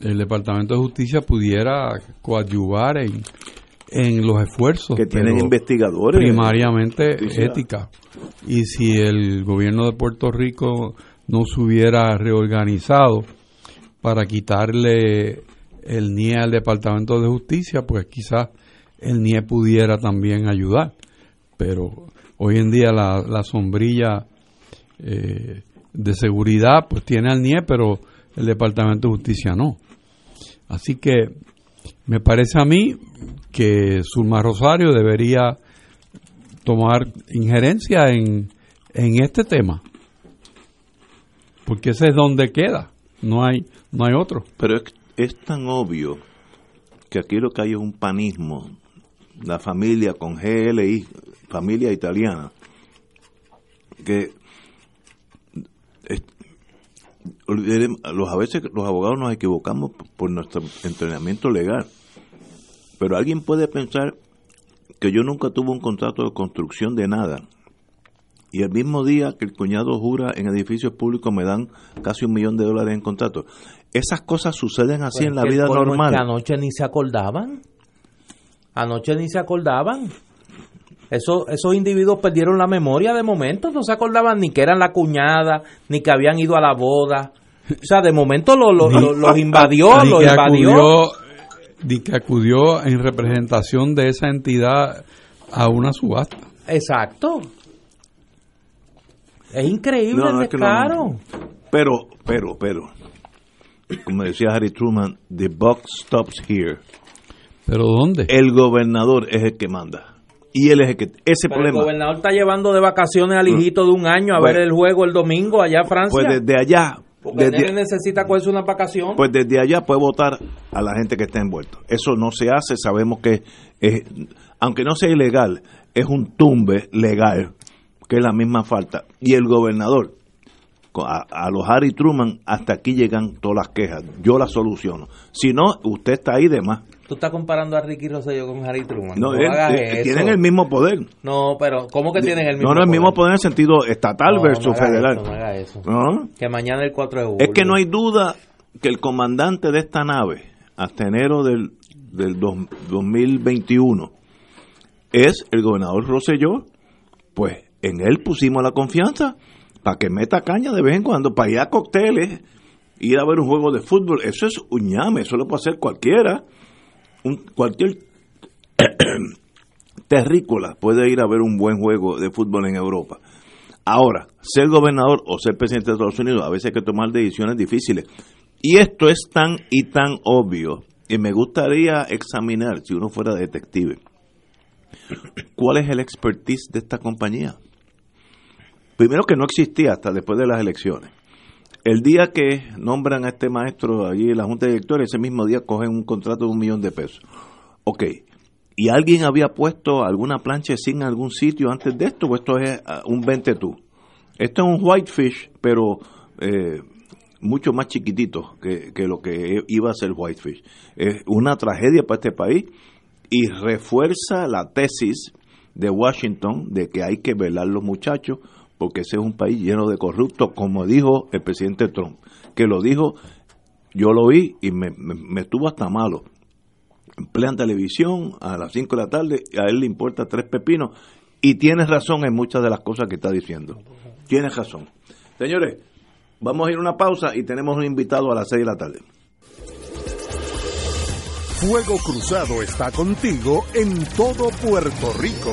Speaker 3: El Departamento de Justicia pudiera coadyuvar en, en los esfuerzos.
Speaker 1: Que tienen investigadores.
Speaker 3: Primariamente ética. Y si el gobierno de Puerto Rico no se hubiera reorganizado para quitarle el NIE al Departamento de Justicia, pues quizás el NIE pudiera también ayudar. Pero hoy en día la, la sombrilla eh, de seguridad pues tiene al NIE, pero el Departamento de Justicia no. Así que me parece a mí que Zulma Rosario debería tomar injerencia en, en este tema, porque ese es donde queda, no hay, no hay otro.
Speaker 1: Pero es, es tan obvio que aquí lo que hay es un panismo, la familia con GLI, familia italiana, que los, a veces los abogados nos equivocamos por nuestro entrenamiento legal, pero alguien puede pensar que yo nunca tuve un contrato de construcción de nada y el mismo día que el cuñado jura en edificios públicos me dan casi un millón de dólares en contrato. Esas cosas suceden así en la vida normal.
Speaker 2: anoche ni se acordaban. Anoche ni se acordaban. Eso, esos individuos perdieron la memoria de momento, no se acordaban ni que eran la cuñada, ni que habían ido a la boda. O sea, de momento lo, los invadió, los invadió.
Speaker 3: ni que acudió en representación de esa entidad a una subasta.
Speaker 2: Exacto. Es increíble el descaro.
Speaker 1: pero, pero, pero, como decía Harry Truman, the buck stops here.
Speaker 3: ¿Pero dónde?
Speaker 1: El gobernador es el que manda y él es el que ese problema.
Speaker 2: El gobernador está llevando de vacaciones al hijito de un año a ver el juego el domingo allá en Francia.
Speaker 1: Pues desde allá.
Speaker 2: Porque desde, necesita cogerse una vacación.
Speaker 1: Pues desde allá puede votar a la gente que está envuelta. Eso no se hace, sabemos que es, aunque no sea ilegal, es un tumbe legal, que es la misma falta. Y el gobernador, a, a, los Harry Truman, hasta aquí llegan todas las quejas. Yo las soluciono. Si no, usted está ahí de más.
Speaker 2: Tú estás comparando a Ricky Rosselló con Harry Truman.
Speaker 1: No, tienen el mismo poder.
Speaker 2: No, pero ¿cómo que tienen el mismo
Speaker 1: poder? No, no, el mismo poder en el sentido estatal versus federal.
Speaker 2: no haga eso. Que mañana el 4 de julio.
Speaker 1: Es que no hay duda que el comandante de esta nave, hasta enero del, del 2021, es el gobernador Rosselló. Pues en él pusimos la confianza para que meta caña de vez en cuando, para ir a cócteles, ir a ver un juego de fútbol. Eso es un ñame, eso lo puede hacer cualquiera cualquier terrícola puede ir a ver un buen juego de fútbol en Europa. Ahora, ser gobernador o ser presidente de Estados Unidos, a veces hay que tomar decisiones difíciles. Y esto es tan y tan obvio, y me gustaría examinar, si uno fuera detective, cuál es el expertise de esta compañía. Primero que no existía hasta después de las elecciones. El día que nombran a este maestro allí en la Junta de Directores, ese mismo día cogen un contrato de un millón de pesos. Ok, ¿y alguien había puesto alguna plancha sin algún sitio antes de esto o esto es ah, un 20 tú? Esto es un whitefish, pero eh, mucho más chiquitito que, que, lo que iba a ser whitefish. Es una tragedia para este país y refuerza la tesis de Washington de que hay que velar los muchachos porque ese es un país lleno de corruptos, como dijo el presidente Trump, que lo dijo, yo lo vi y me, estuvo hasta malo. Emplean televisión a las 5 de la tarde, a él le importa tres pepinos, y tiene razón en muchas de las cosas que está diciendo. Tiene razón. Señores, vamos a ir a una pausa y tenemos un invitado a las 6 de la tarde.
Speaker 4: Fuego Cruzado está contigo en todo Puerto Rico.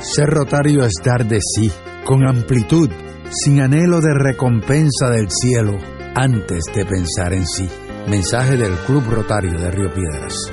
Speaker 8: Ser rotario es dar de sí, con amplitud, sin anhelo de recompensa del cielo, antes de pensar en sí. Mensaje del Club Rotario de Río Piedras.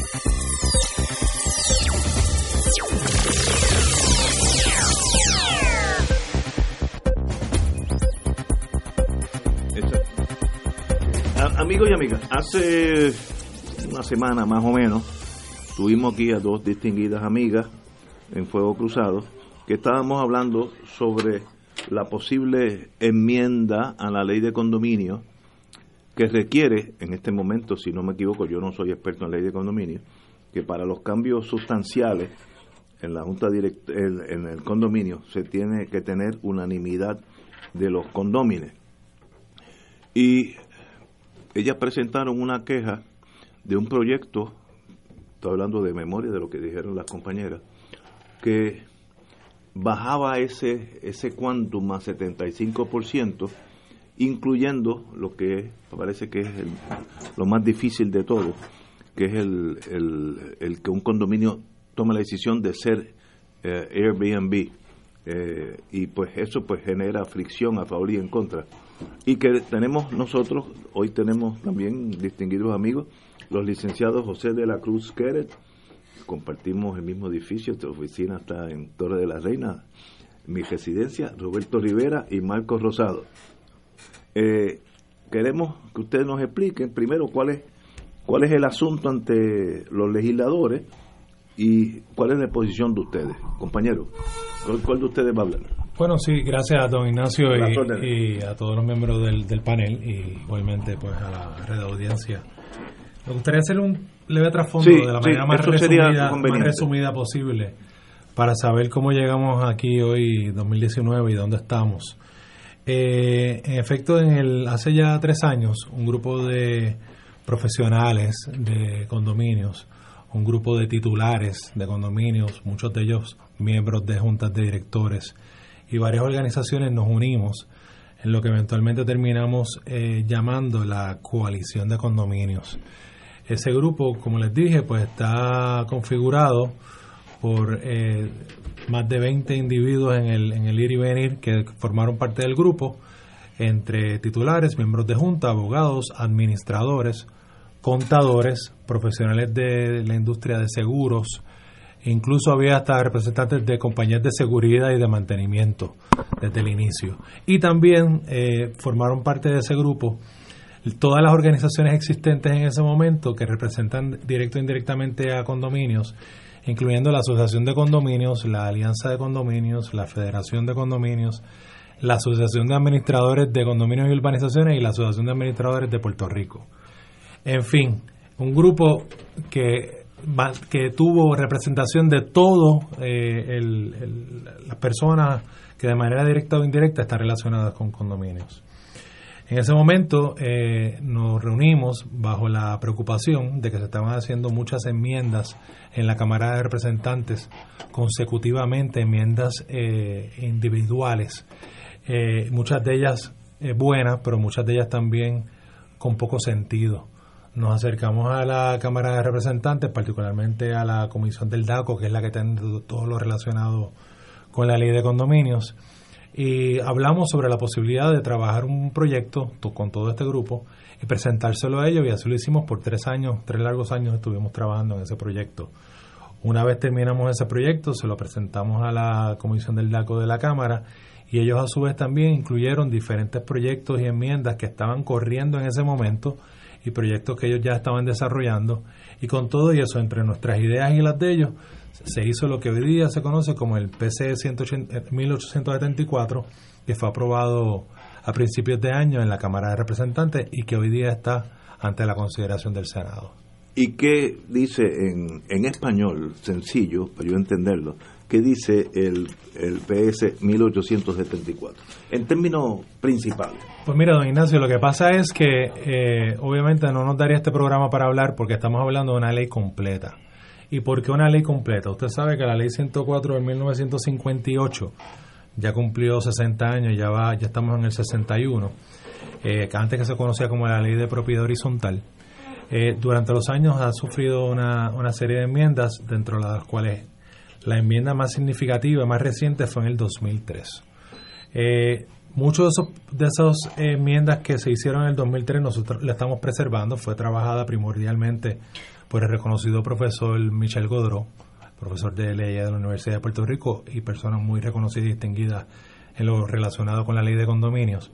Speaker 1: Y amigas, hace una semana más o menos tuvimos aquí a dos distinguidas amigas en Fuego Cruzado que estábamos hablando sobre la posible enmienda a la ley de condominio que requiere en este momento, si no me equivoco, yo no soy experto en ley de condominio, que para los cambios sustanciales en la junta en, el condominio se tiene que tener unanimidad de los condómines. Y ellas presentaron una queja de un proyecto, estoy hablando de memoria de lo que dijeron las compañeras, que bajaba ese, ese quantum a 75%, incluyendo lo que parece que es el, lo más difícil de todo, que es el, el, que un condominio tome la decisión de ser eh, Airbnb. Eh, y pues eso pues genera fricción a favor y en contra. Y que tenemos nosotros, hoy tenemos también distinguidos amigos, los licenciados José de la Cruz Queret, compartimos el mismo edificio, esta oficina está en Torre de la Reina, mi residencia, Roberto Rivera y Marcos Rosado. Eh, queremos que ustedes nos expliquen primero cuál es, cuál es el asunto ante los legisladores y cuál es la posición de ustedes, compañeros. ¿Cuál, cuál de ustedes va a hablar?
Speaker 9: Bueno, sí, gracias a don Ignacio y, y, a todos los miembros del, del, panel y igualmente pues a la red de audiencia. Me gustaría hacer un leve trasfondo
Speaker 1: sí,
Speaker 9: de la manera
Speaker 1: sí,
Speaker 9: más, resumida, más resumida posible para saber cómo llegamos aquí hoy, 2019, y dónde estamos. Eh, en efecto, en el hace ya tres años, un grupo de profesionales de condominios, un grupo de titulares de condominios, muchos de ellos miembros de juntas de directores, y varias organizaciones nos unimos en lo que eventualmente terminamos eh, llamando la coalición de condominios. Ese grupo, como les dije, pues está configurado por eh, más de 20 individuos en el, en el ir y venir que formaron parte del grupo, entre titulares, miembros de junta, abogados, administradores, contadores, profesionales de la industria de seguros, Incluso había hasta representantes de compañías de seguridad y de mantenimiento desde el inicio. Y también eh, formaron parte de ese grupo todas las organizaciones existentes en ese momento que representan directo e indirectamente a condominios, incluyendo la Asociación de Condominios, la Alianza de Condominios, la Federación de Condominios, la Asociación de Administradores de Condominios y Urbanizaciones y la Asociación de Administradores de Puerto Rico. En fin, un grupo que, que tuvo representación de todo eh, las personas que de manera directa o indirecta están relacionadas con condominios. En ese momento eh, nos reunimos bajo la preocupación de que se estaban haciendo muchas enmiendas en la Cámara de Representantes consecutivamente, enmiendas eh, individuales, eh, muchas de ellas buenas, pero muchas de ellas también con poco sentido. Nos acercamos a la Cámara de Representantes, particularmente a la Comisión del DACO, que es la que tiene todo lo relacionado con la ley de condominios y hablamos sobre la posibilidad de trabajar un proyecto con todo este grupo y presentárselo a ellos y así lo hicimos por tres años, tres largos años estuvimos trabajando en ese proyecto. Una vez terminamos ese proyecto, se lo presentamos a la Comisión del DACO de la Cámara y ellos a su vez también incluyeron diferentes proyectos y enmiendas que estaban corriendo en ese momento y proyectos que ellos ya estaban desarrollando. Y con todo y eso entre nuestras ideas y las de ellos se hizo lo que hoy día se conoce como el PC 1874, que fue aprobado a principios de año en la Cámara de Representantes y que hoy día está ante la consideración del Senado.
Speaker 1: ¿Y qué dice en español, sencillo, para yo entenderlo, qué dice el, el PS 1874? En términos principales.
Speaker 9: Pues mira, don Ignacio, lo que pasa es que eh, obviamente no nos daría este programa para hablar porque estamos hablando de una ley completa. ¿Y por qué una ley completa? Usted sabe que la ley 104 de 1958 ya cumplió 60 años, ya va, ya estamos en el 61, eh, antes que se conocía como la ley de propiedad horizontal. Eh, durante los años ha sufrido una, una serie de enmiendas, dentro de las cuales la enmienda más significativa, más reciente, fue en el 2003. Eh, Muchas de, esos, de esas enmiendas que se hicieron en el 2003 nosotros la estamos preservando, fue trabajada primordialmente por el reconocido profesor Michel Godreau, profesor de ley de la Universidad de Puerto Rico y persona muy reconocida y distinguida en lo relacionado con la ley de condominios.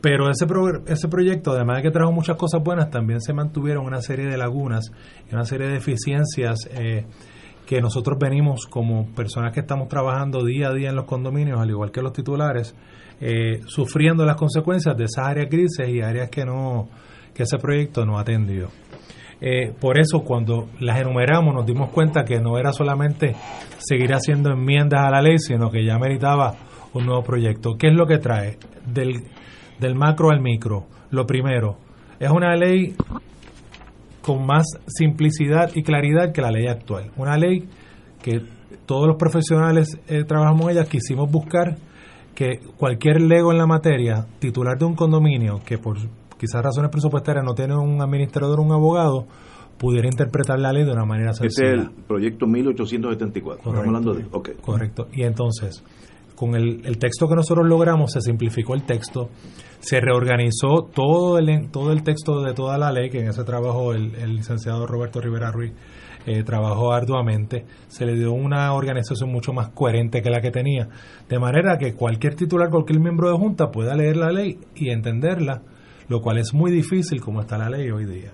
Speaker 9: Pero ese, ese proyecto, además de que trajo muchas cosas buenas, también se mantuvieron una serie de lagunas y una serie de deficiencias eh, que nosotros venimos como personas que estamos trabajando día a día en los condominios, al igual que los titulares, eh, sufriendo las consecuencias de esas áreas grises y áreas que no que ese proyecto no atendió. Eh, por eso cuando las enumeramos nos dimos cuenta que no era solamente seguir haciendo enmiendas a la ley, sino que ya meritaba un nuevo proyecto. ¿Qué es lo que trae? Del, del macro al micro. Lo primero, es una ley con más simplicidad y claridad que la ley actual. Una ley que todos los profesionales eh, trabajamos en ella quisimos buscar que cualquier lego en la materia, titular de un condominio, que por quizás razones presupuestarias no tiene un administrador o un abogado, pudiera interpretar la ley de una manera sencilla.
Speaker 1: Este es el proyecto 1874. Estamos hablando de.
Speaker 9: Correcto. Y entonces, con el, texto que nosotros logramos, se simplificó el texto, se reorganizó todo el, todo el texto de toda la ley, que en ese trabajo el, el licenciado Roberto Rivera Ruiz eh, trabajó arduamente, se le dio una organización mucho más coherente que la que tenía, de manera que cualquier titular, cualquier miembro de junta pueda leer la ley y entenderla lo cual es muy difícil como está la ley hoy día.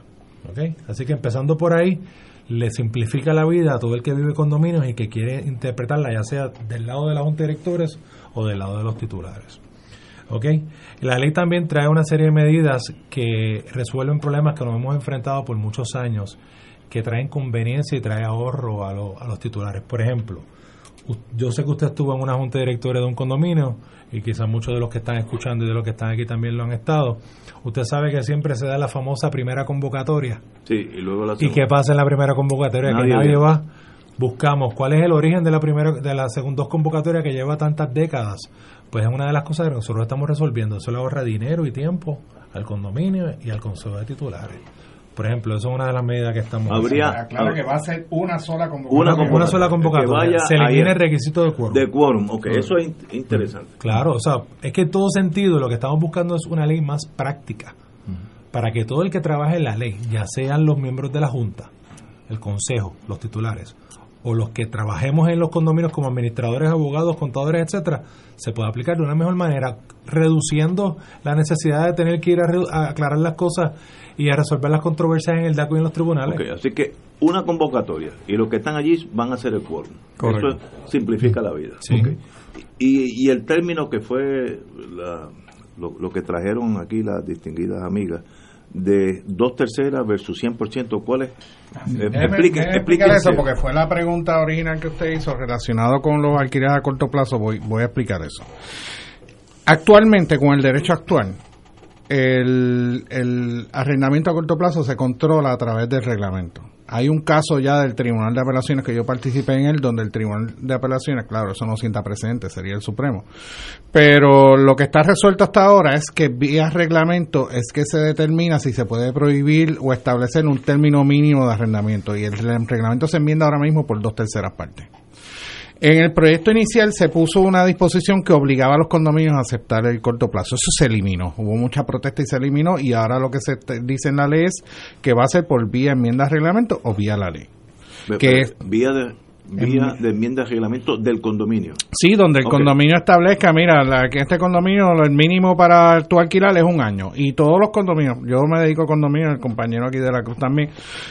Speaker 9: ¿okay? Así que empezando por ahí, le simplifica la vida a todo el que vive condominios y que quiere interpretarla, ya sea del lado de la Junta de Directores o del lado de los titulares. ¿Okay? La ley también trae una serie de medidas que resuelven problemas que nos hemos enfrentado por muchos años, que traen conveniencia y trae ahorro a, a los titulares. Por ejemplo, yo sé que usted estuvo en una junta de directores de un condominio y quizás muchos de los que están escuchando y de los que están aquí también lo han estado. Usted sabe que siempre se da la famosa primera convocatoria.
Speaker 1: Sí, y luego la
Speaker 9: ¿Y qué pasa en la primera convocatoria? que nadie va. Buscamos cuál es el origen de la primera de la segunda convocatoria que lleva tantas décadas. Pues es una de las cosas que nosotros estamos resolviendo. Eso le ahorra dinero y tiempo al condominio y al consejo de titulares. Por ejemplo, eso es una de las medidas que estamos
Speaker 10: Habría, Claro que va a ser una sola convocatoria.
Speaker 9: Una, sola convocatoria. Se elimina el requisito de quórum.
Speaker 1: De quórum, ok, eso es interesante.
Speaker 9: Claro, o sea, es que en todo sentido lo que estamos buscando es una ley más práctica. Para que todo el que trabaje en la ley, ya sean los miembros de la Junta, el Consejo, los titulares, o los que trabajemos en los condominios como administradores, abogados, contadores, etcétera, se puede aplicar de una mejor manera, reduciendo la necesidad de tener que ir a, aclarar las cosas y a resolver las controversias en el DACO y en los tribunales.
Speaker 1: así que una convocatoria y los que están allí van a hacer el quórum. Eso simplifica la vida. Y, y, el término que fue lo, que trajeron aquí las distinguidas amigas de dos terceras versus 100%, ¿cuál es?
Speaker 10: Eh, explique, explique eso porque fue la pregunta original que usted hizo relacionado con los alquileres a corto plazo. Voy, voy a explicar eso. Actualmente, con el derecho actual, el, el arrendamiento a corto plazo se controla a través del reglamento. Hay un caso ya del Tribunal de Apelaciones que yo participé en él, donde el Tribunal de Apelaciones, claro, eso no sienta presente, sería el Supremo. Pero lo que está resuelto hasta ahora es que vía reglamento es que se determina si se puede prohibir o establecer un término mínimo de arrendamiento. Y el reglamento se enmienda ahora mismo por dos terceras partes. En el proyecto inicial se puso una disposición que obligaba a los condominios a aceptar el corto plazo. Eso se eliminó. Hubo mucha protesta y se eliminó. Y ahora lo que se dice en la ley es que va a ser por vía enmienda de reglamento o vía la ley.
Speaker 1: que es, vía de vía de enmienda de reglamento del condominio.
Speaker 10: Sí, donde el condominio establezca, mira, la, que este condominio, el mínimo para tu alquilar es un año. Y todos los condominios, yo me dedico a condominios, el compañero aquí de la Cruz también,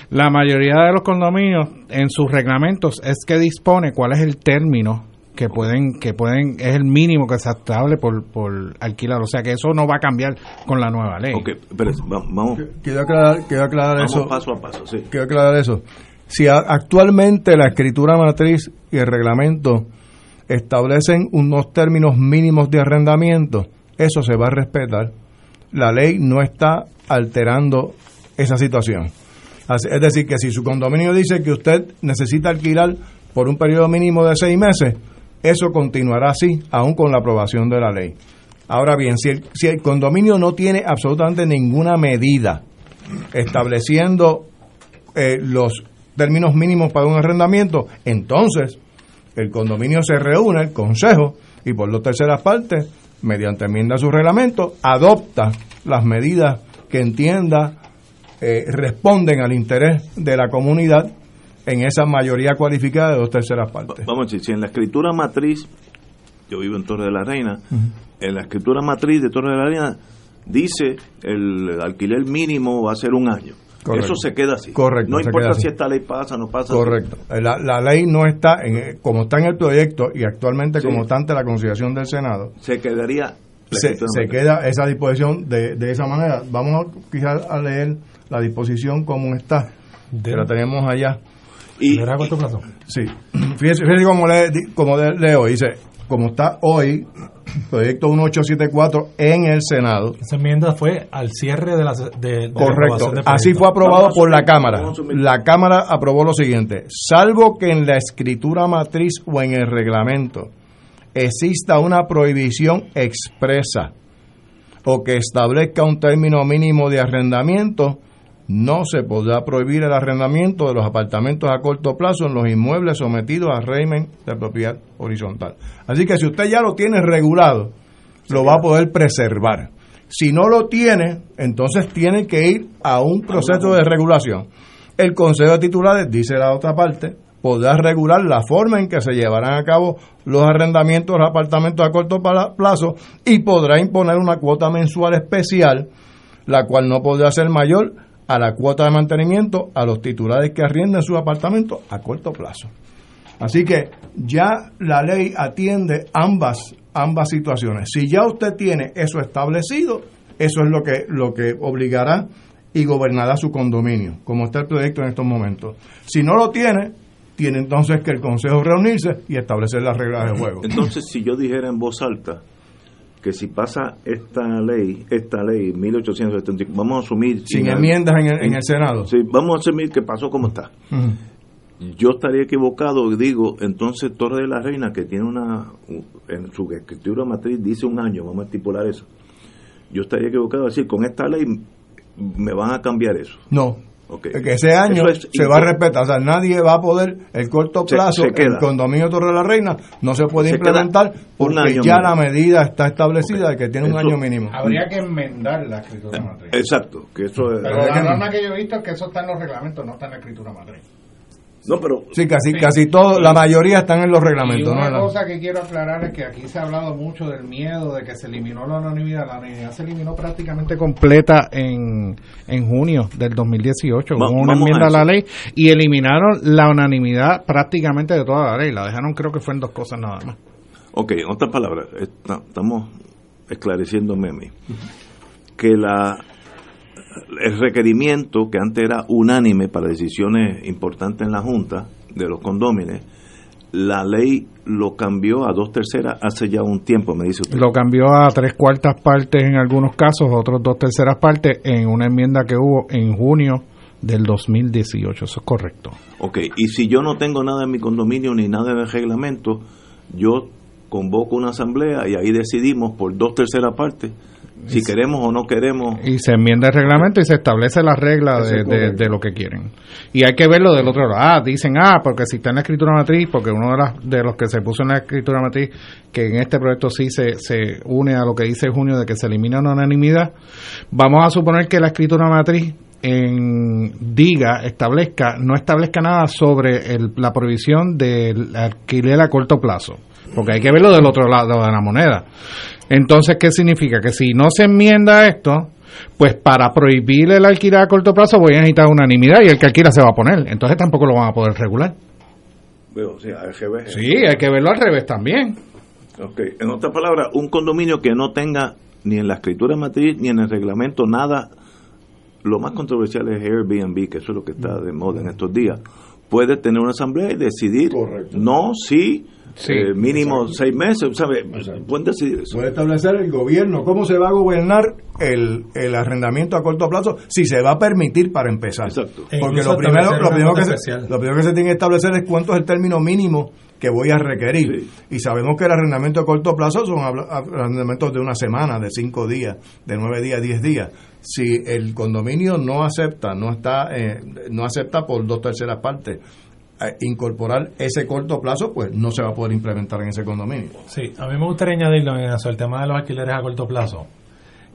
Speaker 10: la mayoría de los condominios en sus reglamentos es que dispone cuál es el término que pueden que pueden es el mínimo que se estable por, por alquilar o sea que eso no va a cambiar con la nueva ley
Speaker 1: Ok, pero vamos
Speaker 11: quiero aclarar, quiero aclarar
Speaker 1: vamos
Speaker 11: eso
Speaker 1: paso a paso sí.
Speaker 11: quiero aclarar eso si actualmente la escritura matriz y el reglamento establecen unos términos mínimos de arrendamiento, eso se va a respetar. La ley no está alterando esa situación. Es decir, que si su condominio dice que usted necesita alquilar por un periodo mínimo de seis meses, eso continuará así, aún con la aprobación de la ley. Ahora bien, si el, si el condominio no tiene absolutamente ninguna medida estableciendo eh, los términos mínimos para un arrendamiento, entonces el condominio se reúne, el consejo, y por dos terceras partes, mediante enmienda a su reglamento, adopta las medidas que entienda eh, responden al interés de la comunidad en esa mayoría cualificada de dos terceras partes.
Speaker 1: Vamos a decir, si en la escritura matriz, yo vivo en Torre de la Reina, en la escritura matriz de Torre de la Reina dice el alquiler mínimo va a ser un año. Eso se queda así.
Speaker 11: Correcto.
Speaker 1: No importa si esta ley pasa o no pasa.
Speaker 11: Correcto. La, la, ley no está, en, como está en el proyecto y actualmente como está ante la consideración del Senado.
Speaker 1: Se quedaría.
Speaker 11: Se, se, queda esa disposición de, de esa manera. Vamos quizás a leer la disposición como está, que la tenemos allá.
Speaker 9: Y, cuánto plazo?
Speaker 11: Sí. Fíjese, fíjese como, le, como leo, dice, como está hoy, proyecto 1874 en el Senado.
Speaker 9: Esa enmienda fue al cierre de la. De,
Speaker 11: Correcto, así fue aprobado por la Cámara. La Cámara aprobó lo siguiente: salvo que en la escritura matriz o en el reglamento exista una prohibición expresa o que establezca un término mínimo de arrendamiento, no se podrá prohibir el arrendamiento de los apartamentos a corto plazo en los inmuebles sometidos a régimen de propiedad horizontal. Así que si usted ya lo tiene regulado, lo va a poder preservar. Si no lo tiene, entonces tiene que ir a un proceso de regulación. El Consejo de Titulares, dice la otra parte, podrá regular la forma en que se llevarán a cabo los arrendamientos de los apartamentos a corto plazo y podrá imponer una cuota mensual especial, la cual no podrá ser mayor a la cuota de mantenimiento a los titulares que arrienden sus apartamentos a corto plazo. Así que ya la ley atiende ambas, ambas situaciones. Si ya usted tiene eso establecido, eso es lo que, lo que obligará y gobernará su condominio, como está el proyecto en estos momentos. Si no lo tiene, tiene entonces que el Consejo reunirse y establecer las reglas de juego.
Speaker 1: Entonces, si yo dijera en voz alta, que si pasa esta ley, esta ley 1875, vamos a asumir...
Speaker 11: Sin enmiendas en el, Senado.
Speaker 1: Sí, vamos a asumir que pasó como está. Yo estaría equivocado, digo, entonces Torre de la Reina, que tiene una, en su escritura matriz dice un año, vamos a estipular eso. Yo estaría equivocado decir, con esta ley me van a cambiar eso.
Speaker 11: No, que ese año se va a respetar, o sea, nadie va a poder, el corto plazo, el condominio Torre de la Reina no se puede implementar porque ya la medida está establecida de que tiene un año mínimo.
Speaker 10: Habría que enmendar la escritura matriz.
Speaker 1: Exacto, que eso
Speaker 10: Pero la norma que yo he visto es que eso está en los reglamentos, no está en la escritura matriz.
Speaker 1: No, pero
Speaker 11: sí, casi casi todo, la mayoría están en los reglamentos.
Speaker 10: Y una cosa que quiero aclarar es que aquí se ha hablado mucho del miedo de que se eliminó la unanimidad. La unanimidad se eliminó prácticamente completa en, en junio del 2018. Hubo una enmienda a, la ley y eliminaron la unanimidad prácticamente de toda la ley. La dejaron, creo que fue en dos cosas nada más.
Speaker 1: Ok, en otras palabras, estamos esclareciéndome a mí. Que la el requerimiento que antes era unánime para decisiones importantes en la Junta de los condóminos, la ley lo cambió a dos terceras hace ya un tiempo, me dice usted.
Speaker 10: Lo cambió a tres cuartas partes en algunos casos, otros dos terceras partes en una enmienda que hubo en junio del 2018, eso es correcto.
Speaker 1: Ok, y si yo no tengo nada en mi condominio ni nada en el reglamento, yo convoco una asamblea y ahí decidimos por dos terceras partes si queremos o no queremos.
Speaker 10: Y se enmienda el reglamento y se establece la regla de, de, lo que quieren. Y hay que verlo del otro lado. Ah, dicen, ah, porque si está en la escritura matriz, porque uno de, las, de los que se puso en la escritura matriz, que en este proyecto sí se, se une a lo que dice Junio de que se elimina una unanimidad, vamos a suponer que la escritura matriz en diga, establezca, no establezca nada sobre el, la prohibición del alquiler a corto plazo, porque hay que verlo del otro lado de la moneda. Entonces, ¿qué significa? Que si no se enmienda esto, pues para prohibir el alquiler a corto plazo voy a necesitar unanimidad y el que alquila se va a poner. Entonces tampoco lo van a poder regular. sí, hay que verlo al revés también.
Speaker 1: Ok, en otras palabras, un condominio que no tenga ni en la escritura matriz ni en el reglamento nada, lo más controversial es Airbnb, que eso es lo que está de moda en estos días, puede tener una asamblea y decidir no, sí, Sí, eh, mínimo seis meses, ¿sabe? Pueden decidir eso.
Speaker 11: Puede establecer el gobierno cómo se va a gobernar el, el arrendamiento a corto plazo, si se va a permitir para empezar. Exacto. Porque lo primero, lo, primero que se, lo primero que se tiene que establecer es cuánto es el término mínimo que voy a requerir. Y sabemos que el arrendamiento a corto plazo son arrendamientos de una semana, de cinco días, de nueve días, diez días. Si el condominio no acepta, no está, eh, no acepta por dos terceras partes incorporar ese corto plazo, pues no se va a poder implementar en ese condominio.
Speaker 9: Sí, a mí me gustaría añadirlo en eso, el tema de los alquileres a corto plazo,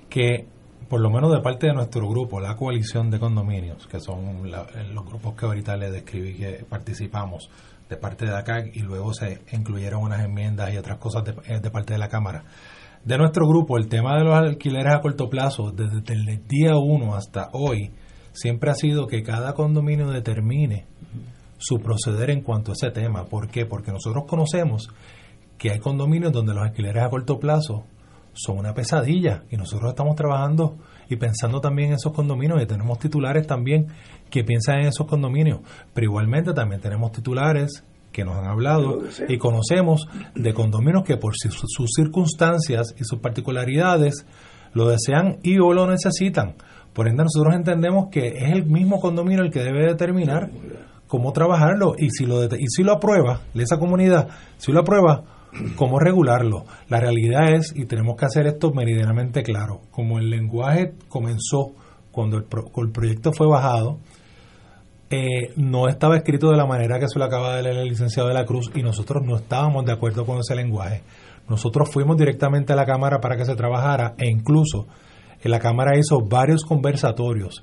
Speaker 9: que por lo menos de parte de nuestro grupo, la coalición de condominios, que son los grupos que ahorita le describí que participamos de parte de acá y luego se incluyeron unas enmiendas y otras cosas de, eh, de parte de la Cámara. De nuestro grupo, el tema de los alquileres a corto plazo, desde el día 1 hasta hoy, siempre ha sido que cada condominio determine su proceder en cuanto a ese tema. ¿Por qué? Porque nosotros conocemos que hay condominios donde los alquileres a corto plazo son una pesadilla y nosotros estamos trabajando y pensando también en esos condominios y tenemos titulares también que piensan en esos condominios, pero igualmente también tenemos titulares que nos han hablado y conocemos de condominios que por sus circunstancias y sus particularidades lo desean y o lo necesitan. Por ende, nosotros entendemos que es el mismo condominio el que debe determinar cómo trabajarlo y si lo y si lo aprueba esa comunidad si lo aprueba cómo regularlo. La realidad es y tenemos que hacer esto meridianamente claro como el lenguaje comenzó cuando el, el proyecto fue bajado eh, no estaba escrito de la manera que se lo acaba de leer el licenciado de la Cruz y nosotros no estábamos de acuerdo con ese lenguaje. Nosotros fuimos directamente a la Cámara para que se trabajara e incluso en la Cámara hizo varios conversatorios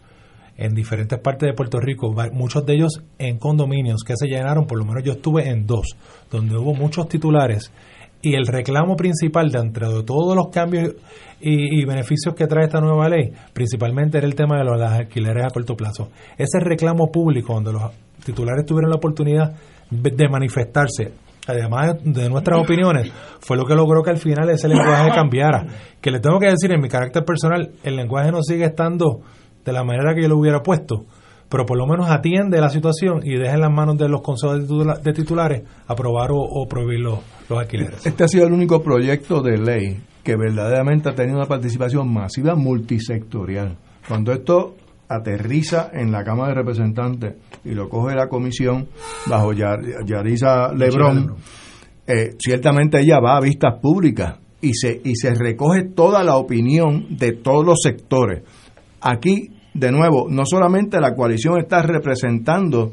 Speaker 9: en diferentes partes de Puerto Rico, muchos de ellos en condominios que se llenaron, por lo menos yo estuve en dos, donde hubo muchos titulares y el reclamo principal de entre todos los cambios y, beneficios que trae esta nueva ley, principalmente era el tema de los alquileres a corto plazo. Ese reclamo público donde los titulares tuvieron la oportunidad de manifestarse, además de nuestras opiniones, fue lo que logró que al final ese lenguaje cambiara. Que le tengo que decir en mi carácter personal, el lenguaje no sigue estando de la manera que yo lo hubiera puesto, pero por lo menos atiende la situación y deja en las manos de los consejos de titulares aprobar o, prohibir los, alquileres.
Speaker 11: Este ha sido el único proyecto de ley que verdaderamente ha tenido una participación masiva multisectorial. Cuando esto aterriza en la Cámara de Representantes y lo coge la comisión bajo Yarisa Lebrón, eh, ciertamente ella va a vistas públicas y se, y se recoge toda la opinión de todos los sectores. Aquí, de nuevo, no solamente la coalición está representando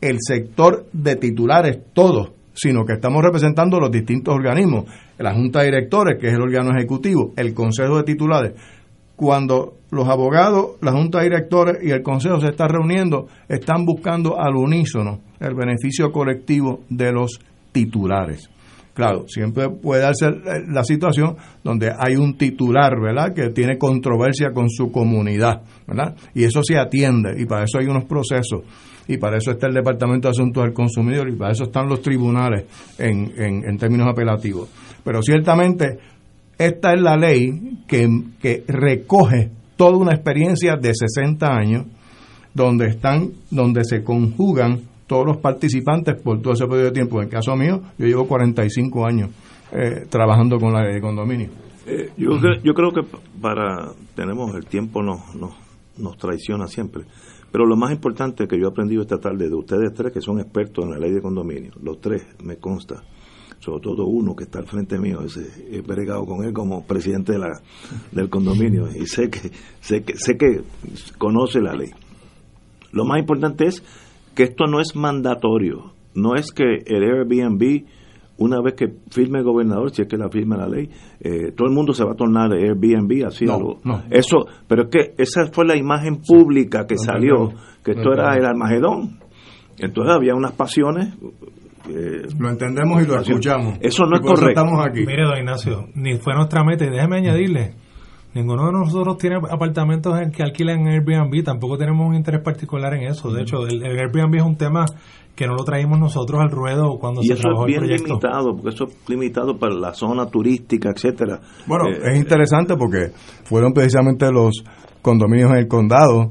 Speaker 11: el sector de titulares, todos, sino que estamos representando los distintos organismos, la Junta de Directores, que es el órgano ejecutivo, el Consejo de Titulares, cuando los abogados, la Junta de Directores y el Consejo se están reuniendo, están buscando al unísono el beneficio colectivo de los titulares. Claro, siempre puede darse la situación donde hay un titular, ¿verdad?, que tiene controversia con su comunidad, ¿verdad? Y eso se atiende y para eso hay unos procesos y para eso está el Departamento de Asuntos del Consumidor y para eso están los tribunales en, en, en términos apelativos. Pero ciertamente esta es la ley que, que recoge toda una experiencia de 60 años donde están donde se conjugan todos los participantes por todo ese periodo de tiempo. En el caso mío, yo llevo 45 años eh, trabajando con la ley de condominio.
Speaker 1: Eh, yo, yo creo que para tenemos el tiempo nos, nos, nos traiciona siempre. Pero lo más importante que yo he aprendido esta tarde de ustedes tres que son expertos en la ley de condominio, los tres me consta, sobre todo uno que está al frente mío, ese, he bregado con él como presidente de la, del condominio y sé que, sé que sé que conoce la ley. Lo más importante es que esto no es mandatorio, no es que el Airbnb una vez que firme el gobernador, si es que la firma la ley, eh, todo el mundo se va a tornar Airbnb, así algo. Eso, pero es que esa fue la imagen pública que salió, que esto era el Armagedón. Entonces había unas pasiones.
Speaker 11: Eh, lo entendemos y lo escuchamos.
Speaker 1: Eso no es correcto.
Speaker 9: Estamos aquí. Mire, don Ignacio, ni fue nuestra meta, y déjeme añadirle, Ninguno de nosotros tiene apartamentos en que alquilan en Airbnb, tampoco tenemos un interés particular en eso. De hecho, el, Airbnb es un tema que no lo traímos nosotros al ruedo cuando
Speaker 1: y
Speaker 9: se
Speaker 1: eso es bien limitado, porque eso es limitado para la zona turística, etcétera.
Speaker 11: Bueno, eh, es interesante porque fueron precisamente los condominios en el condado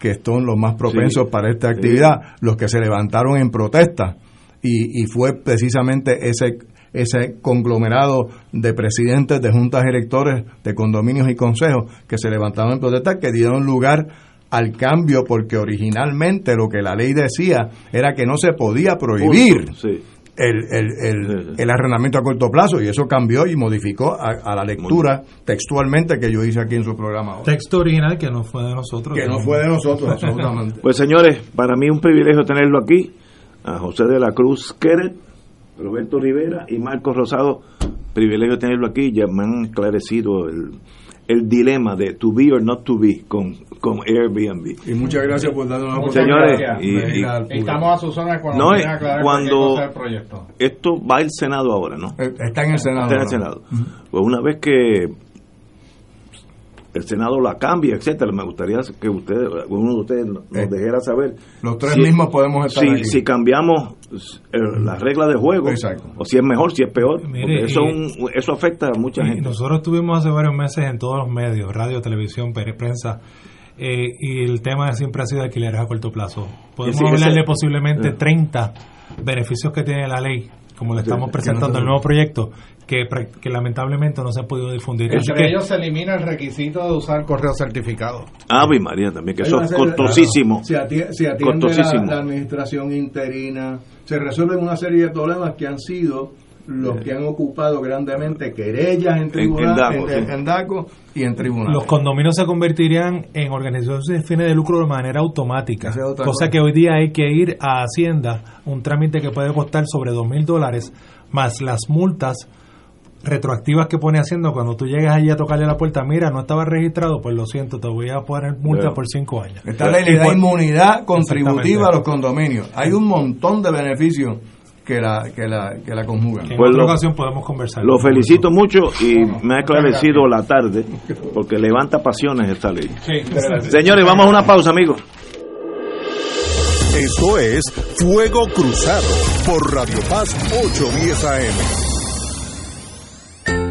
Speaker 11: que son los más propensos para esta actividad, los que se levantaron en protesta y, y fue precisamente ese ese conglomerado de presidentes de juntas electores de condominios y consejos que se levantaron en protesta, que dieron lugar al cambio porque originalmente lo que la ley decía era que no se podía prohibir el, el, el, arrendamiento a corto plazo y eso cambió y modificó a, la lectura textualmente que yo hice aquí en su programa.
Speaker 9: Texto original que no fue de nosotros.
Speaker 11: Que no fue de nosotros, absolutamente.
Speaker 1: Pues señores, para mí un privilegio tenerlo aquí, a José de la Cruz Queret, Roberto Rivera y Marcos Rosado, privilegio tenerlo aquí, ya me han esclarecido el, el dilema de to be or not to be con, con Airbnb.
Speaker 11: Y muchas gracias por darnos la
Speaker 1: oportunidad. Señores,
Speaker 10: y, estamos a sus zonas cuando
Speaker 1: no, cuando el proyecto. Esto va al Senado ahora, ¿no?
Speaker 11: Eh, está en el Senado.
Speaker 1: Está en el Senado. Pues una vez que el Senado la cambia, etcétera. Me gustaría que ustedes, uno de ustedes nos eh, dejara saber.
Speaker 11: Los tres mismos podemos estar
Speaker 1: si,
Speaker 11: aquí.
Speaker 1: Si cambiamos eh, las reglas de juego, o si es mejor, si es peor. eso, eso afecta a mucha gente.
Speaker 9: Nosotros estuvimos hace varios meses en todos los medios, radio, televisión, prensa, eh, y el tema siempre ha sido alquileres a corto plazo. Podemos hablarle posiblemente 30 beneficios que tiene la ley como le estamos presentando el nuevo proyecto, que, que, lamentablemente no se ha podido difundir.
Speaker 10: Entre ellos se elimina el requisito de usar correo certificado.
Speaker 1: Ave María también, que eso es costosísimo.
Speaker 11: Se atiende, se atiende la, administración interina, se resuelven una serie de problemas que han sido los que han ocupado grandemente querellas en tribunal, en, DACO, y en tribunales.
Speaker 9: Los condominios se convertirían en organizaciones de fines de lucro de manera automática, cosa, cosa que hoy día hay que ir a Hacienda, un trámite que puede costar sobre dos mil dólares, más las multas retroactivas que pone haciendo cuando tú llegas allí a tocarle la puerta, mira, no estaba registrado, pues lo siento, te voy a poner multa por cinco años.
Speaker 11: Esta ley le da inmunidad contributiva a los condominios. Hay un montón de beneficios que la, que la, que la conjugan.
Speaker 9: En pues otra ocasión podemos conversar.
Speaker 1: Lo felicito mucho y me ha esclarecido la tarde porque levanta pasiones esta ley. Señores, vamos a una pausa, amigos.
Speaker 4: Esto es Fuego Cruzado por Radio Paz 810 AM.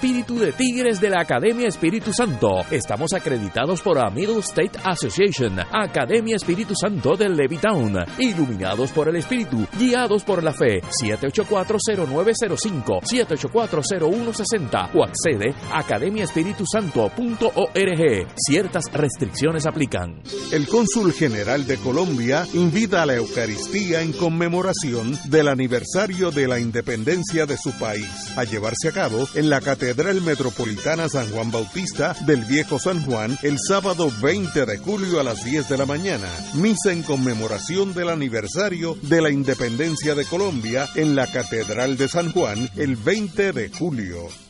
Speaker 7: de tigres de la Academia Espíritu Santo. Estamos acreditados por la Middle State Association, Academia Espíritu Santo de Levittown, iluminados por el Espíritu, guiados por la fe. 7840905, 7840160 o accede a academiaespiritusanto.org. Ciertas restricciones aplican.
Speaker 4: El cónsul general de Colombia invita a la Eucaristía en conmemoración del aniversario de la independencia de su país a llevarse a cabo en la Catedral Metropolitana San Juan Bautista del Viejo San Juan el sábado 20 de julio a las 10 de la mañana. Misa en conmemoración del aniversario de la independencia de Colombia en la Catedral de San Juan el 20 de julio.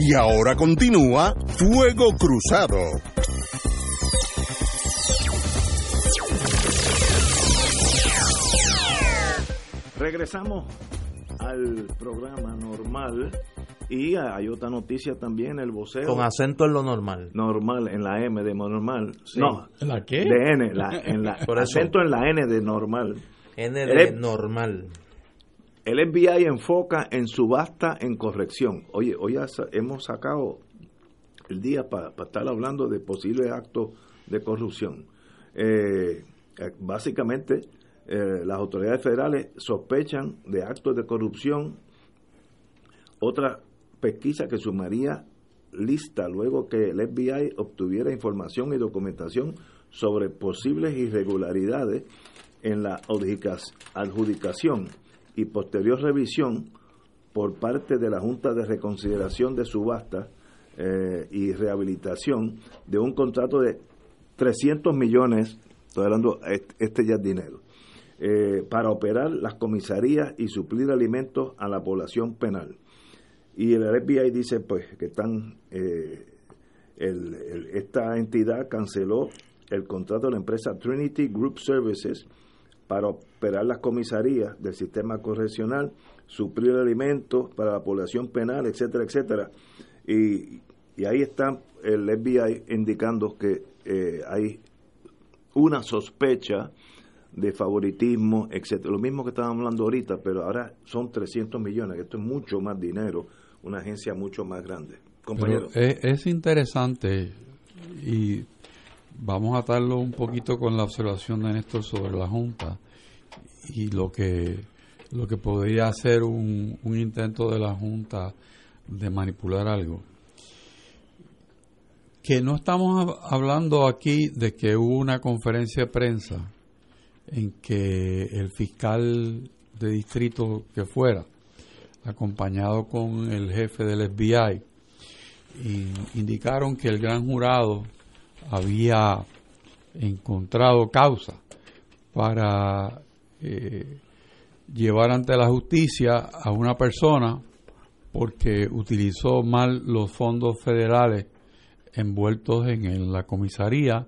Speaker 4: Y ahora continúa Fuego Cruzado.
Speaker 1: Regresamos al programa normal y hay otra noticia también, el voceo.
Speaker 2: Con acento en lo normal.
Speaker 1: Normal, en la M de normal. No,
Speaker 3: ¿En la qué?
Speaker 1: de N, la, en la,
Speaker 2: Por eso.
Speaker 1: acento en la N de normal.
Speaker 2: N
Speaker 1: El-
Speaker 2: de normal.
Speaker 1: El FBI enfoca en subasta en corrección. Oye, hoy hemos sacado el día para estar hablando de posibles actos de corrupción. Eh, eh, básicamente, eh, las autoridades federales sospechan de actos de corrupción. Otra pesquisa que sumaría lista luego que el FBI obtuviera información y documentación sobre posibles irregularidades en la adjudicación y posterior revisión por parte de la Junta de Reconsideración de Subasta eh, y Rehabilitación de un contrato de 300 millones, estoy hablando, est- este ya dinero, eh, para operar las comisarías y suplir alimentos a la población penal. Y el FBI dice pues que están eh, el- esta entidad canceló el contrato de la empresa Trinity Group Services para operar las comisarías del sistema correccional, suplir alimentos para la población penal, etcétera, etcétera. Y, y ahí está el FBI indicando que eh, hay una sospecha de favoritismo, etcétera. Lo mismo que estábamos hablando ahorita, pero ahora son 300 millones, que esto es mucho más dinero, una agencia mucho más grande. Compañero.
Speaker 3: Es interesante y vamos a atarlo un poquito con la observación de Néstor sobre la Junta y lo que lo que podría ser un, un intento de la Junta de manipular algo. Que no estamos hab- hablando aquí de que hubo una conferencia de prensa en que el fiscal de distrito que fuera, acompañado con el jefe del FBI, indicaron que el gran jurado había encontrado causa para eh, llevar ante la justicia a una persona porque utilizó mal los fondos federales envueltos en la comisaría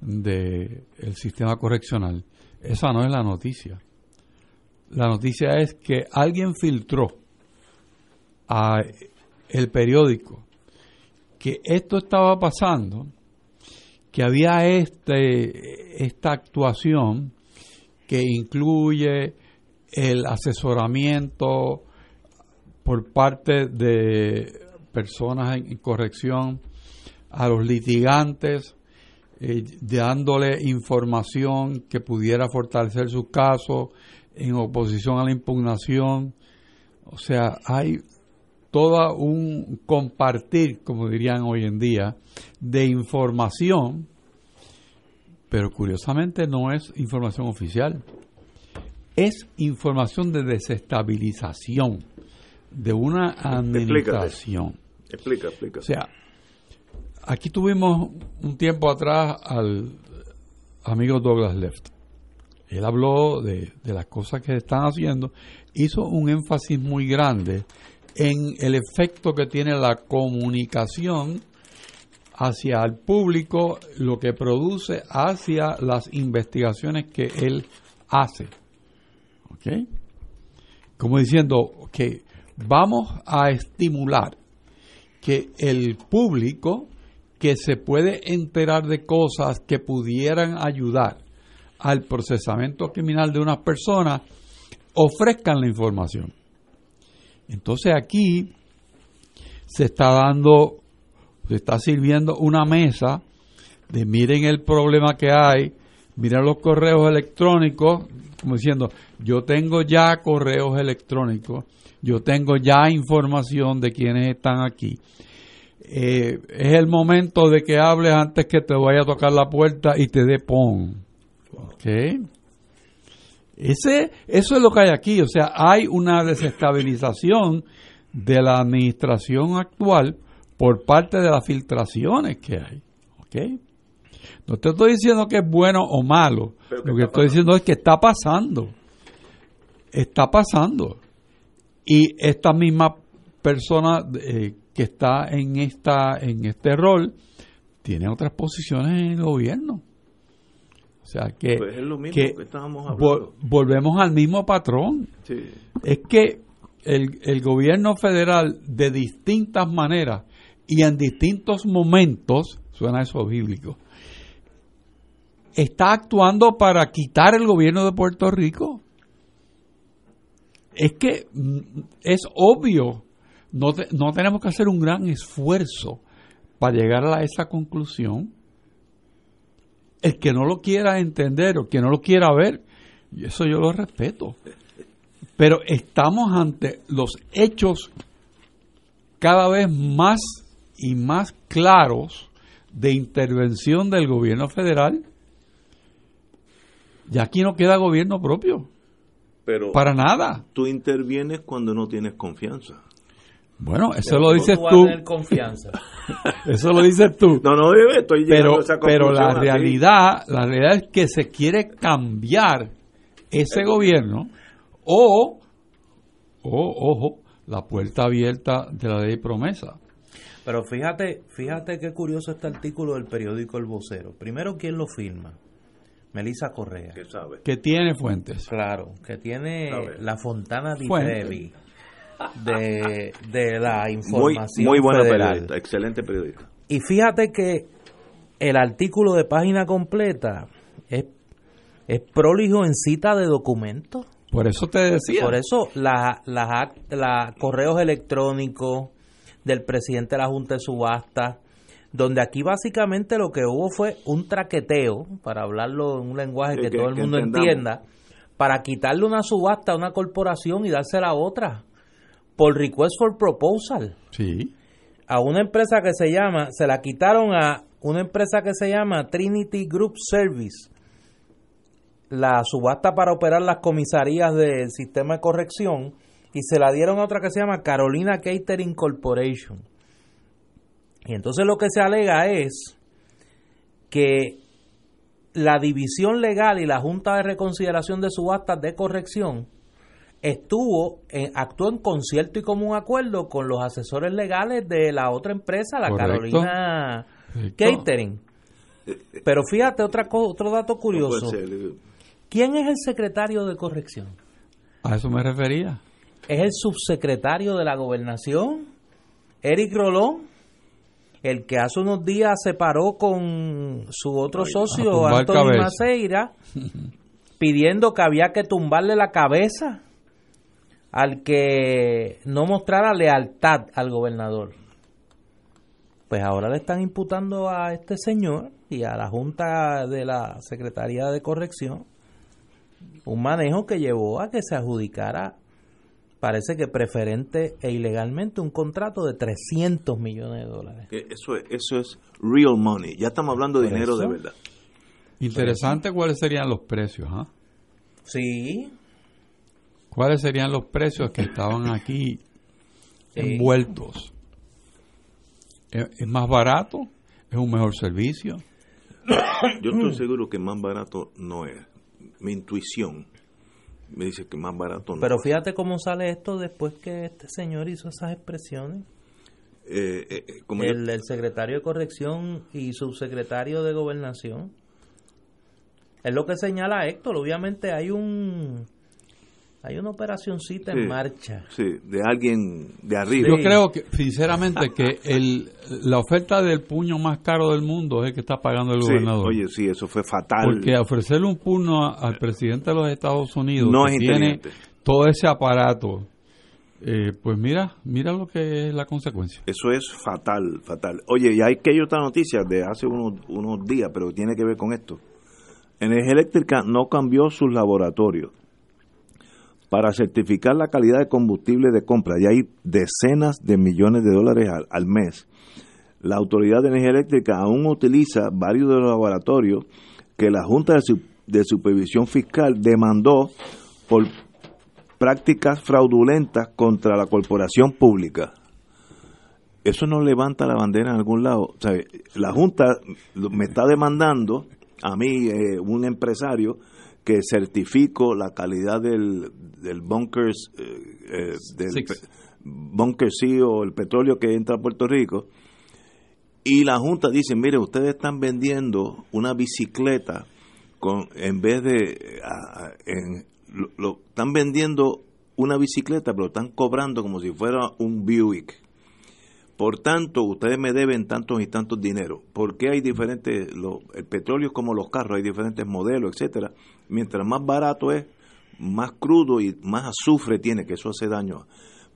Speaker 3: del sistema correccional. Esa no es la noticia. La noticia es que alguien filtró a el periódico que esto estaba pasando, que había este esta actuación que incluye el asesoramiento por parte de personas en corrección a los litigantes, eh, dándole información que pudiera fortalecer su caso en oposición a la impugnación. O sea, hay todo un compartir, como dirían hoy en día, de información, pero curiosamente no es información oficial, es información de desestabilización de una administración.
Speaker 1: Explica, explica.
Speaker 3: O sea, aquí tuvimos un tiempo atrás al amigo Douglas Left. Él habló de, de las cosas que están haciendo, hizo un énfasis muy grande en el efecto que tiene la comunicación hacia el público, lo que produce hacia las investigaciones que él hace. ¿Ok? Como diciendo que vamos a estimular que el público que se puede enterar de cosas que pudieran ayudar al procesamiento criminal de una persona ofrezcan la información. Entonces aquí se está dando, se está sirviendo una mesa de miren el problema que hay, miren los correos electrónicos, como diciendo, yo tengo ya correos electrónicos, yo tengo ya información de quienes están aquí. Eh, es el momento de que hables antes que te vaya a tocar la puerta y te dé pon. ¿Ok? Ese, eso es lo que hay aquí, o sea, hay una desestabilización de la administración actual por parte de las filtraciones que hay. ¿ok? No te estoy diciendo que es bueno o malo, lo que estoy diciendo es que está pasando. Está pasando. Y esta misma persona eh, que está en, esta, en este rol tiene otras posiciones en el gobierno. O sea que,
Speaker 1: pues
Speaker 3: volvemos al mismo patrón. Es que el, el gobierno federal de distintas maneras y en distintos momentos, suena eso bíblico, está actuando para quitar el gobierno de Puerto Rico. Es que mm, es obvio, no, no tenemos que hacer un gran esfuerzo para llegar a esa conclusión el que no lo quiera entender o que no lo quiera ver, eso yo lo respeto. Pero estamos ante los hechos cada vez más y más claros de intervención del gobierno federal. Y aquí no queda gobierno propio.
Speaker 1: Pero
Speaker 3: para nada.
Speaker 1: Tú intervienes cuando no tienes confianza.
Speaker 3: Bueno, eso lo dices tú.
Speaker 2: confianza.
Speaker 3: eso lo dices tú.
Speaker 1: No, no, estoy
Speaker 3: pero, pero la realidad, la realidad es que se quiere cambiar ese gobierno o, o, ojo, la puerta abierta de la ley promesa.
Speaker 2: Pero fíjate, fíjate qué curioso este artículo del periódico El Vocero. Primero, ¿quién lo firma? Melissa Correa.
Speaker 1: ¿Qué sabe?
Speaker 3: Que tiene fuentes.
Speaker 2: Claro, que tiene la Fontana di Trevi de, de la información.
Speaker 1: Muy, muy buena periodista, excelente periodista.
Speaker 2: Y fíjate que el artículo de página completa es, es prolijo en cita de documentos.
Speaker 3: Por eso te decía.
Speaker 2: Por eso la, la, correos electrónicos del presidente de la Junta de Subasta, donde aquí básicamente lo que hubo fue un traqueteo, para hablarlo en un lenguaje que, todo el mundo entienda, para quitarle una subasta a una corporación y dársela a otra por request for proposal.
Speaker 3: Sí.
Speaker 2: A una empresa que se llama, se la quitaron a una empresa que se llama Trinity Group Service. La subasta para operar las comisarías del sistema de corrección y se la dieron a otra que se llama Carolina Catering Corporation. Y entonces lo que se alega es que la división legal y la Junta de Reconsideración de Subastas de Corrección estuvo, en, actuó en concierto y común acuerdo con los asesores legales de la otra empresa, la Carolina Catering. Pero fíjate, otra otro dato curioso. ¿Quién es el secretario de corrección?
Speaker 3: A eso me refería.
Speaker 2: Es el subsecretario de la gobernación, Eric Rolón, el que hace unos días se paró con su otro socio, Antonio Maceira, pidiendo que había que tumbarle la cabeza al que no mostrara lealtad al gobernador. Pues ahora le están imputando a este señor y a la Junta de la Secretaría de Corrección un manejo que llevó a que se adjudicara, parece que preferente e ilegalmente, un contrato de 300 millones de dólares.
Speaker 1: Eso es, eso es real money, ya estamos hablando de dinero de verdad.
Speaker 3: Interesante cuáles serían los precios, ¿ah?
Speaker 2: Sí.
Speaker 3: ¿Cuáles serían los precios que estaban aquí envueltos? ¿Es más barato? ¿Es un mejor servicio?
Speaker 1: Yo estoy seguro que más barato no es. Mi intuición me dice que más barato no
Speaker 2: Pero fíjate cómo sale esto después que este señor hizo esas expresiones.
Speaker 1: Eh, eh, eh,
Speaker 2: el, el, secretario de corrección y subsecretario de gobernación. Es lo que señala Héctor. Obviamente hay un hay una operacioncita en marcha.
Speaker 1: Sí, de alguien de arriba.
Speaker 3: Yo creo que, sinceramente, que el, la oferta del puño más caro del mundo es el que está pagando el gobernador.
Speaker 1: Oye, sí, eso fue fatal.
Speaker 3: Porque ofrecerle un puño al presidente de los Estados Unidos, no que tiene todo ese aparato, eh, pues mira, mira lo que es la consecuencia.
Speaker 1: Eso es fatal, fatal. Oye, y hay que hay otra noticia de hace unos, unos días, pero tiene que ver con esto. Energía Eléctrica no cambió sus laboratorios para certificar la calidad de combustible de compra. Y hay decenas de millones de dólares al, mes. La Autoridad de Energía Eléctrica aún utiliza varios de los laboratorios que la Junta de, Supervisión Fiscal demandó por prácticas fraudulentas contra la corporación pública. Eso no levanta la bandera en algún lado. la Junta me está demandando a mí, eh, un empresario, que certifico la calidad del, del bunkers, eh, eh, del bunker C o el petróleo que entra a Puerto Rico. Y la Junta dice, mire, ustedes están vendiendo una bicicleta con en vez de... lo, están vendiendo una bicicleta, pero están cobrando como si fuera un Buick. Por tanto, ustedes me deben tantos y tantos dinero. ¿Por qué hay diferentes, el petróleo es como los carros, hay diferentes modelos, etcétera? Mientras más barato es, más crudo y más azufre tiene, que eso hace daño.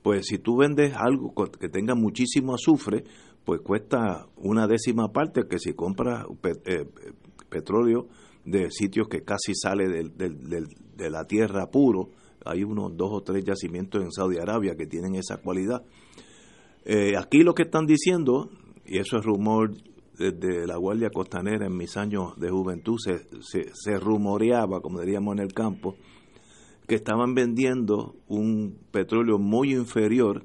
Speaker 1: Pues si tú vendes algo que tenga muchísimo azufre, pues cuesta una décima parte que si compras eh, petróleo de sitios que casi sale de la tierra puro. Hay unos dos o tres yacimientos en Saudi Arabia que tienen esa cualidad eh, aquí lo que están diciendo, y eso es rumor desde la Guardia Costanera en mis años de juventud, se, se, rumoreaba, como diríamos en el campo, que estaban vendiendo un petróleo muy inferior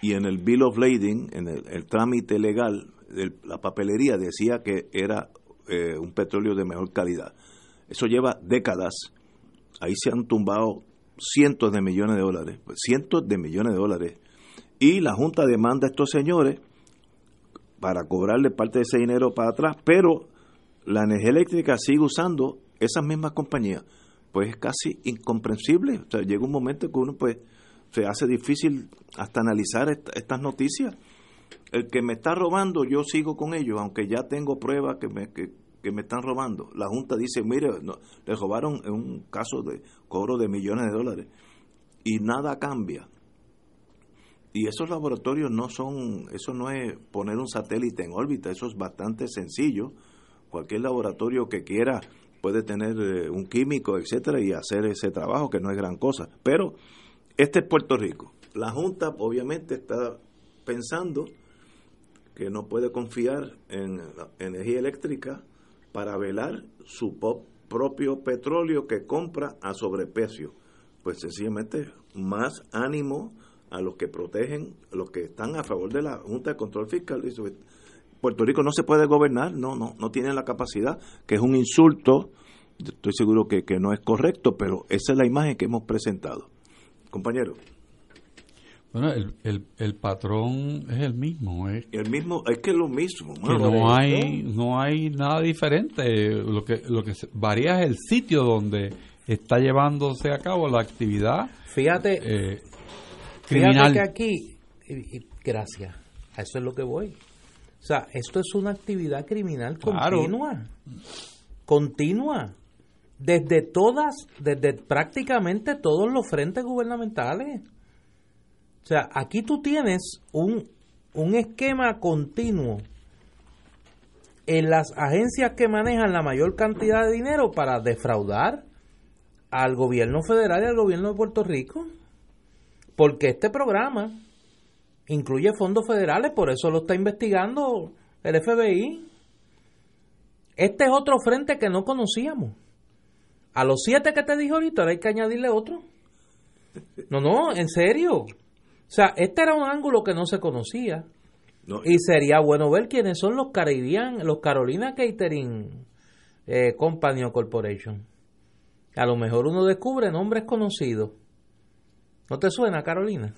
Speaker 1: y en el Bill of Lading, en el, trámite legal, la papelería decía que era eh, un petróleo de mejor calidad. Eso lleva décadas. Ahí se han tumbado cientos de millones de dólares, pues cientos de millones de dólares y la Junta demanda a estos señores para cobrarle parte de ese dinero para atrás, pero la energía eléctrica sigue usando esas mismas compañías. Pues es casi incomprensible. O sea, llega un momento que uno pues se hace difícil hasta analizar estas noticias. El que me está robando, yo sigo con ellos, aunque ya tengo pruebas que me, que, me están robando. La Junta dice, mire, le robaron en un caso de cobro de millones de dólares y nada cambia. Y esos laboratorios no son, eso no es poner un satélite en órbita, eso es bastante sencillo. Cualquier laboratorio que quiera puede tener eh, un químico, etcétera, y hacer ese trabajo que no es gran cosa. Pero este es Puerto Rico. La Junta obviamente está pensando que no puede confiar en la energía eléctrica para velar su propio petróleo que compra a sobreprecio. Pues sencillamente más ánimo a los que protegen, a los que están a favor de la Junta de Control Fiscal. Puerto Rico no se puede gobernar, no, no, no tiene la capacidad, que es un insulto, estoy seguro que, que no es correcto, pero esa es la imagen que hemos presentado. Compañero.
Speaker 3: Bueno, el, el, el, patrón es el mismo. Es,
Speaker 1: el mismo, es que es lo mismo.
Speaker 3: no hay, no hay nada diferente. Lo que, lo que varía es el sitio donde está llevándose a cabo la actividad.
Speaker 2: Fíjate, eh, Fíjate que aquí, gracias, a eso es lo que voy. O sea, esto es una actividad criminal continua. Continua. desde todas, desde prácticamente todos los frentes gubernamentales. O sea, aquí tú tienes un, un esquema continuo en las agencias que manejan la mayor cantidad de dinero para defraudar al gobierno federal y al gobierno de Puerto Rico. Porque este programa incluye fondos federales, por eso lo está investigando el FBI. Este es otro frente que no conocíamos. A los siete que te dije ahorita hay que añadirle otro. No, no, en serio. O sea, este era un ángulo que no se conocía. y sería bueno ver quiénes son los Caribbean, los Carolina Catering eh, Company o Corporation. A lo mejor uno descubre nombres conocidos. ¿No te suena, Carolina?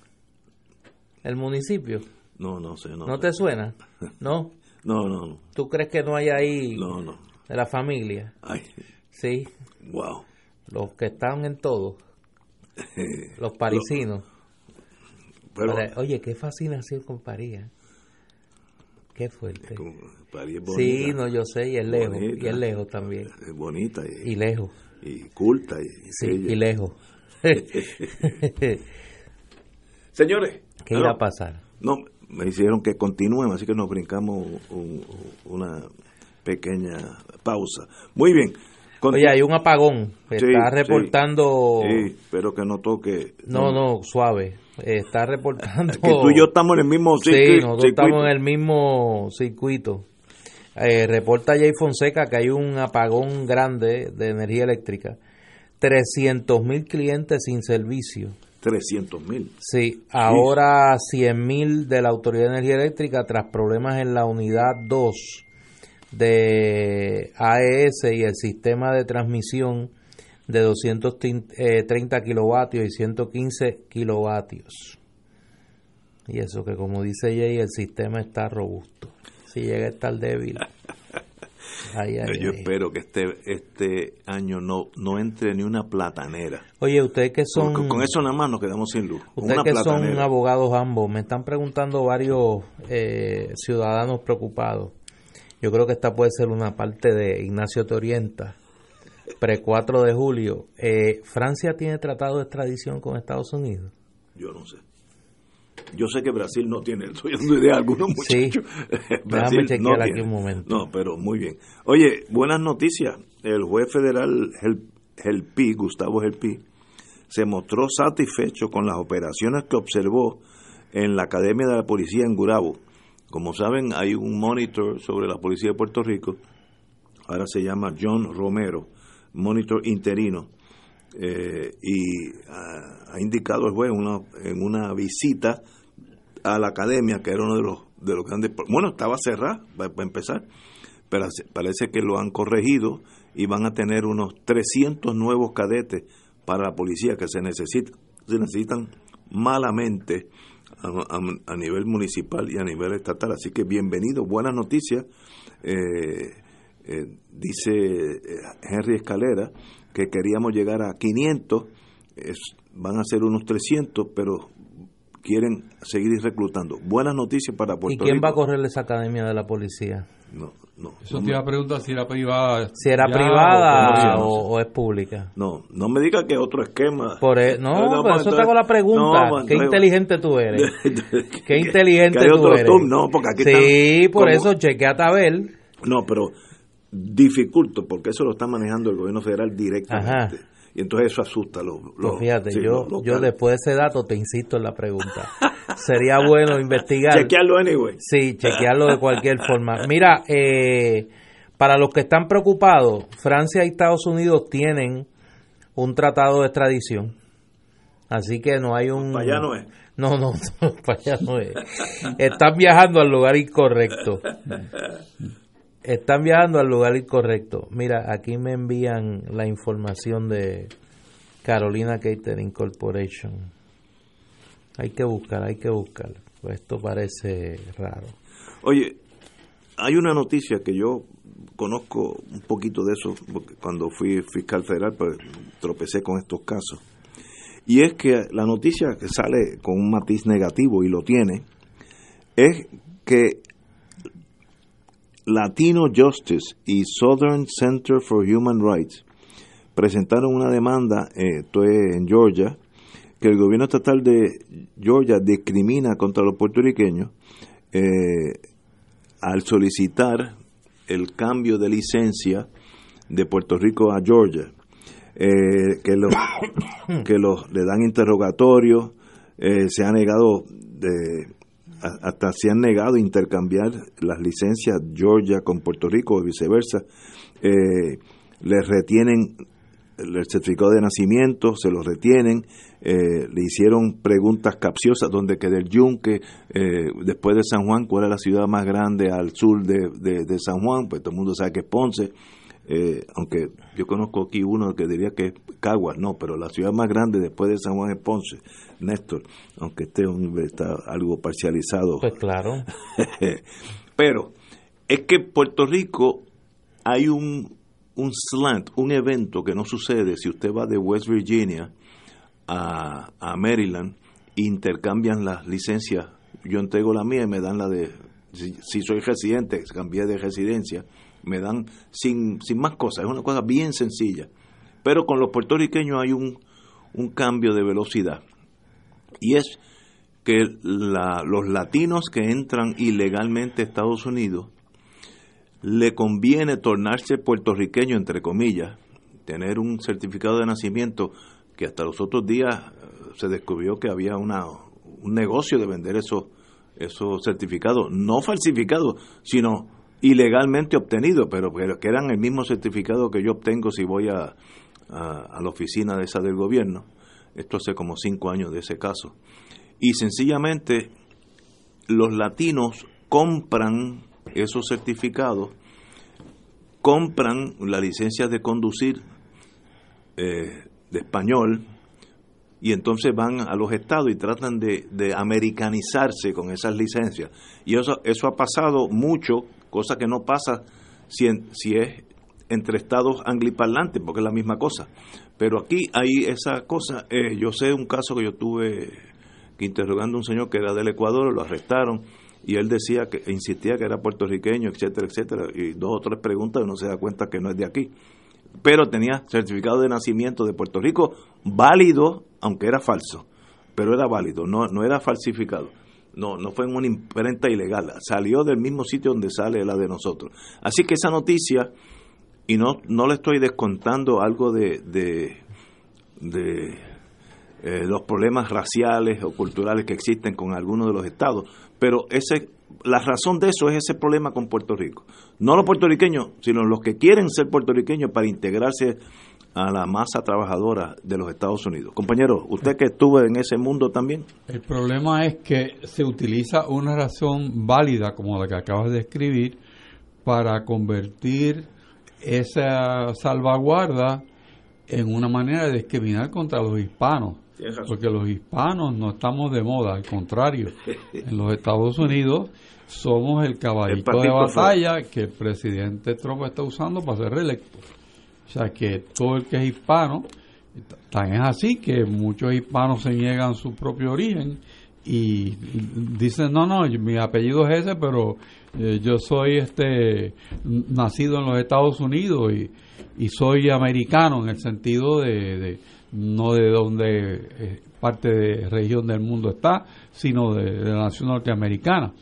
Speaker 2: El municipio.
Speaker 1: No, no sé. No,
Speaker 2: ¿No te suena? ¿No?
Speaker 1: no, no, no.
Speaker 2: ¿Tú crees que no hay ahí
Speaker 1: No, no.
Speaker 2: de la familia?
Speaker 1: Ay,
Speaker 2: Sí.
Speaker 1: wow.
Speaker 2: Los que están en todo. Los parisinos.
Speaker 1: Pero,
Speaker 2: oye, qué fascinación con París. ¿eh? Qué fuerte.
Speaker 1: París es
Speaker 2: Sí, no, yo sé, y es lejos.
Speaker 1: Bonita.
Speaker 2: Y es lejos también.
Speaker 1: Es bonita y,
Speaker 2: Y lejos.
Speaker 1: y culta. Y,
Speaker 2: Sí, y lejos.
Speaker 1: Señores.
Speaker 2: ¿Qué
Speaker 1: no,
Speaker 2: iba a pasar?
Speaker 1: No, me hicieron que continúen, así que nos brincamos un- una pequeña pausa. Muy bien. Con-
Speaker 2: Oye, hay un apagón.
Speaker 1: Sí,
Speaker 2: Está
Speaker 1: sí.
Speaker 2: reportando.
Speaker 1: Sí, espero que no toque.
Speaker 2: No, no, suave. Está reportando.
Speaker 1: Que tú y yo estamos en el mismo
Speaker 2: Sí,
Speaker 1: circuit-
Speaker 2: nosotros
Speaker 1: circuito.
Speaker 2: estamos en el mismo circuito. Eh, reporta Jay Fonseca que hay un apagón grande de energía eléctrica. 300 mil clientes sin servicio.
Speaker 1: 300 mil.
Speaker 2: Sí, ahora 100 mil de la Autoridad de Energía Eléctrica tras problemas en la unidad 2 de AES y el sistema de transmisión de 230 kilovatios y 115 kilovatios. Y eso que como dice Jay, el sistema está robusto. Si llega a estar débil. Ay, ay,
Speaker 1: Yo
Speaker 2: ay.
Speaker 1: espero que este este año no no entre ni una platanera.
Speaker 2: Oye, ustedes que son...
Speaker 1: Con, con eso nada más nos quedamos sin luz.
Speaker 2: Ustedes que son abogados ambos, me están preguntando varios eh, ciudadanos preocupados. Yo creo que esta puede ser una parte de Ignacio Te Orienta, pre 4 de julio. Eh, ¿Francia tiene tratado de extradición con Estados Unidos?
Speaker 1: Yo no sé. Yo sé que Brasil no tiene, estoy dando idea a algunos
Speaker 2: Sí.
Speaker 1: muchachos.
Speaker 2: Déjame chequear aquí
Speaker 1: tiene.
Speaker 2: un momento.
Speaker 1: No, pero muy bien. Oye, buenas noticias. El juez federal Gelpi, Gustavo Gelpi, se mostró satisfecho con las operaciones que observó en la Academia de la Policía en Gurabo. Como saben, hay un monitor sobre la Policía de Puerto Rico, ahora se llama John Romero, monitor interino, eh, y ha indicado el juez una- en una visita a la academia, que era uno de los, de los grandes... Bueno, estaba cerrada, para, para empezar, pero parece que lo han corregido y van a tener unos 300 nuevos cadetes para la policía que se necesitan, se necesitan malamente a, nivel municipal y a nivel estatal. Así que bienvenido, buenas noticias. Eh, eh, dice eh, Henry Escalera que queríamos llegar a 500, es- van a ser unos 300, pero quieren seguir reclutando. Buenas noticias para Puerto
Speaker 2: ¿Y quién
Speaker 1: Rico.
Speaker 2: va a correr esa academia de la policía?
Speaker 1: No, no.
Speaker 3: Eso te iba a preguntar si era privada.
Speaker 2: Si era
Speaker 3: ya
Speaker 2: privada
Speaker 3: o-
Speaker 2: o, o es pública.
Speaker 1: No, no me diga que otro esquema.
Speaker 2: Por e- no,
Speaker 1: No,
Speaker 2: por eso te hago la pregunta.
Speaker 1: no,
Speaker 2: Qué inteligente tú eres. Qué inteligente
Speaker 1: que hay
Speaker 2: tú eres.
Speaker 1: no, porque aquí
Speaker 2: sí,
Speaker 1: están
Speaker 2: por
Speaker 1: como-
Speaker 2: eso chequeate a ver.
Speaker 1: No, pero dificulto, porque eso lo está manejando el gobierno federal directamente.
Speaker 2: Ajá.
Speaker 1: Y entonces eso asusta a los.
Speaker 2: Pues fíjate,
Speaker 1: sí,
Speaker 2: yo, yo después de ese dato te insisto en la pregunta. Sería bueno investigar.
Speaker 1: Chequearlo anyway.
Speaker 2: Sí, chequearlo de cualquier forma. Mira, eh, para los que están preocupados, Francia y Estados Unidos tienen un tratado de extradición. Así que no hay un...
Speaker 1: Para allá no es.
Speaker 2: No, no, no, para allá no es. Están viajando al lugar incorrecto. Están viajando al lugar incorrecto. Mira, aquí me envían la información de Carolina Catering Corporation. Hay que buscar, hay que buscar. Pues esto parece raro.
Speaker 1: Oye, hay una noticia que yo conozco un poquito de eso, porque cuando fui fiscal federal, pues tropecé con estos casos. Y es que la noticia que sale con un matiz negativo, y lo tiene, es que Latino Justice y Southern Center for Human Rights presentaron una demanda, eh, en Georgia, que el gobierno estatal de Georgia discrimina contra los puertorriqueños eh, al solicitar el cambio de licencia de Puerto Rico a Georgia, eh, que, lo, que los, le dan interrogatorios, eh, se ha negado de, hasta se han negado a intercambiar las licencias Georgia con Puerto Rico o viceversa, eh, les retienen el certificado de nacimiento, se lo retienen, eh, le hicieron preguntas capciosas donde queda el yunque, eh, después de San Juan, cuál es la ciudad más grande al sur de, de, San Juan, pues todo el mundo sabe que es Ponce, eh, aunque yo conozco aquí uno que diría que es Caguas, no, pero la ciudad más grande después de San Juan es Ponce, Néstor, aunque esté está algo parcializado.
Speaker 2: Pues claro.
Speaker 1: pero es que Puerto Rico hay un un slant, un evento que no sucede si usted va de West Virginia a, Maryland, intercambian las licencias, yo entrego la mía y me dan la de, si, soy residente, cambié de residencia, me dan sin, sin más cosas, es una cosa bien sencilla. Pero con los puertorriqueños hay un, un cambio de velocidad. Y es que los latinos que entran ilegalmente a Estados Unidos le conviene tornarse puertorriqueño, entre comillas, tener un certificado de nacimiento que hasta los otros días eh, se descubrió que había una, un negocio de vender esos, esos certificados, no falsificados, sino ilegalmente obtenidos, pero, que eran el mismo certificado que yo obtengo si voy a, a, la oficina de esa del gobierno. Esto hace como cinco años de ese caso. Y sencillamente los latinos compran esos certificados, compran la licencia de conducir eh, de español y entonces van a los estados y tratan de, americanizarse con esas licencias. Y eso, eso ha pasado mucho, cosa que no pasa si, si es entre estados angliparlantes, porque es la misma cosa. Pero aquí hay esa cosa, eh, yo sé un caso que yo tuve que interrogando a un señor que era del Ecuador, lo arrestaron y él decía que insistía que era puertorriqueño, etcétera, etcétera, y dos o tres preguntas y uno se da cuenta que no es de aquí. Pero tenía certificado de nacimiento de Puerto Rico válido, aunque era falso, pero era válido, no, no era falsificado. No, no fue en una imprenta ilegal, salió del mismo sitio donde sale la de nosotros. Así que esa noticia, y no, no le estoy descontando algo de, de, de eh, los problemas raciales o culturales que existen con algunos de los estados, pero ese la razón de eso es ese problema con Puerto Rico. No los puertorriqueños, sino los que quieren ser puertorriqueños para integrarse a la masa trabajadora de los Estados Unidos. Compañero, usted que estuvo en ese mundo también.
Speaker 3: El problema es que se utiliza una razón válida como la que acabas de escribir para convertir esa salvaguarda en una manera de discriminar contra los hispanos porque los hispanos no estamos de moda, al contrario. En los Estados Unidos somos el caballito de batalla que el presidente Trump está usando para ser reelecto. O sea que todo el que es hispano, tan es así que muchos hispanos se niegan su propio origen y dicen, no, no, mi apellido es ese, pero eh, yo soy este nacido en los Estados Unidos y, y soy americano en el sentido de no de donde eh, parte de región del mundo está, sino de, la nación norteamericana.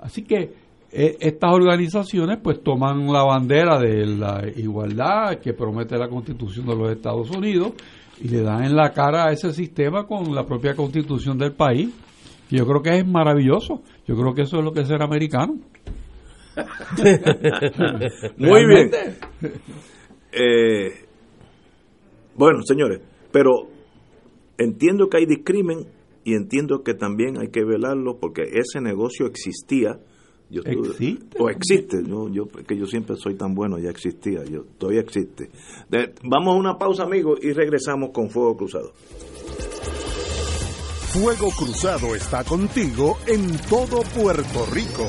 Speaker 3: Así que eh, estas organizaciones pues toman la bandera de la igualdad que promete la Constitución de los Estados Unidos y le dan en la cara a ese sistema con la propia Constitución del país. Y yo creo que es maravilloso. Yo creo que eso es lo que es ser americano.
Speaker 1: Muy bien. Eh, bueno, señores, pero entiendo que hay discrimen y entiendo que también hay que velarlo porque ese negocio existía. Yo
Speaker 3: ¿Existe?
Speaker 1: O existe, yo, yo, que yo siempre soy tan bueno, ya existía, yo todavía existe. vamos a una pausa, amigos, y regresamos con Fuego Cruzado.
Speaker 4: Fuego Cruzado está contigo en todo Puerto Rico.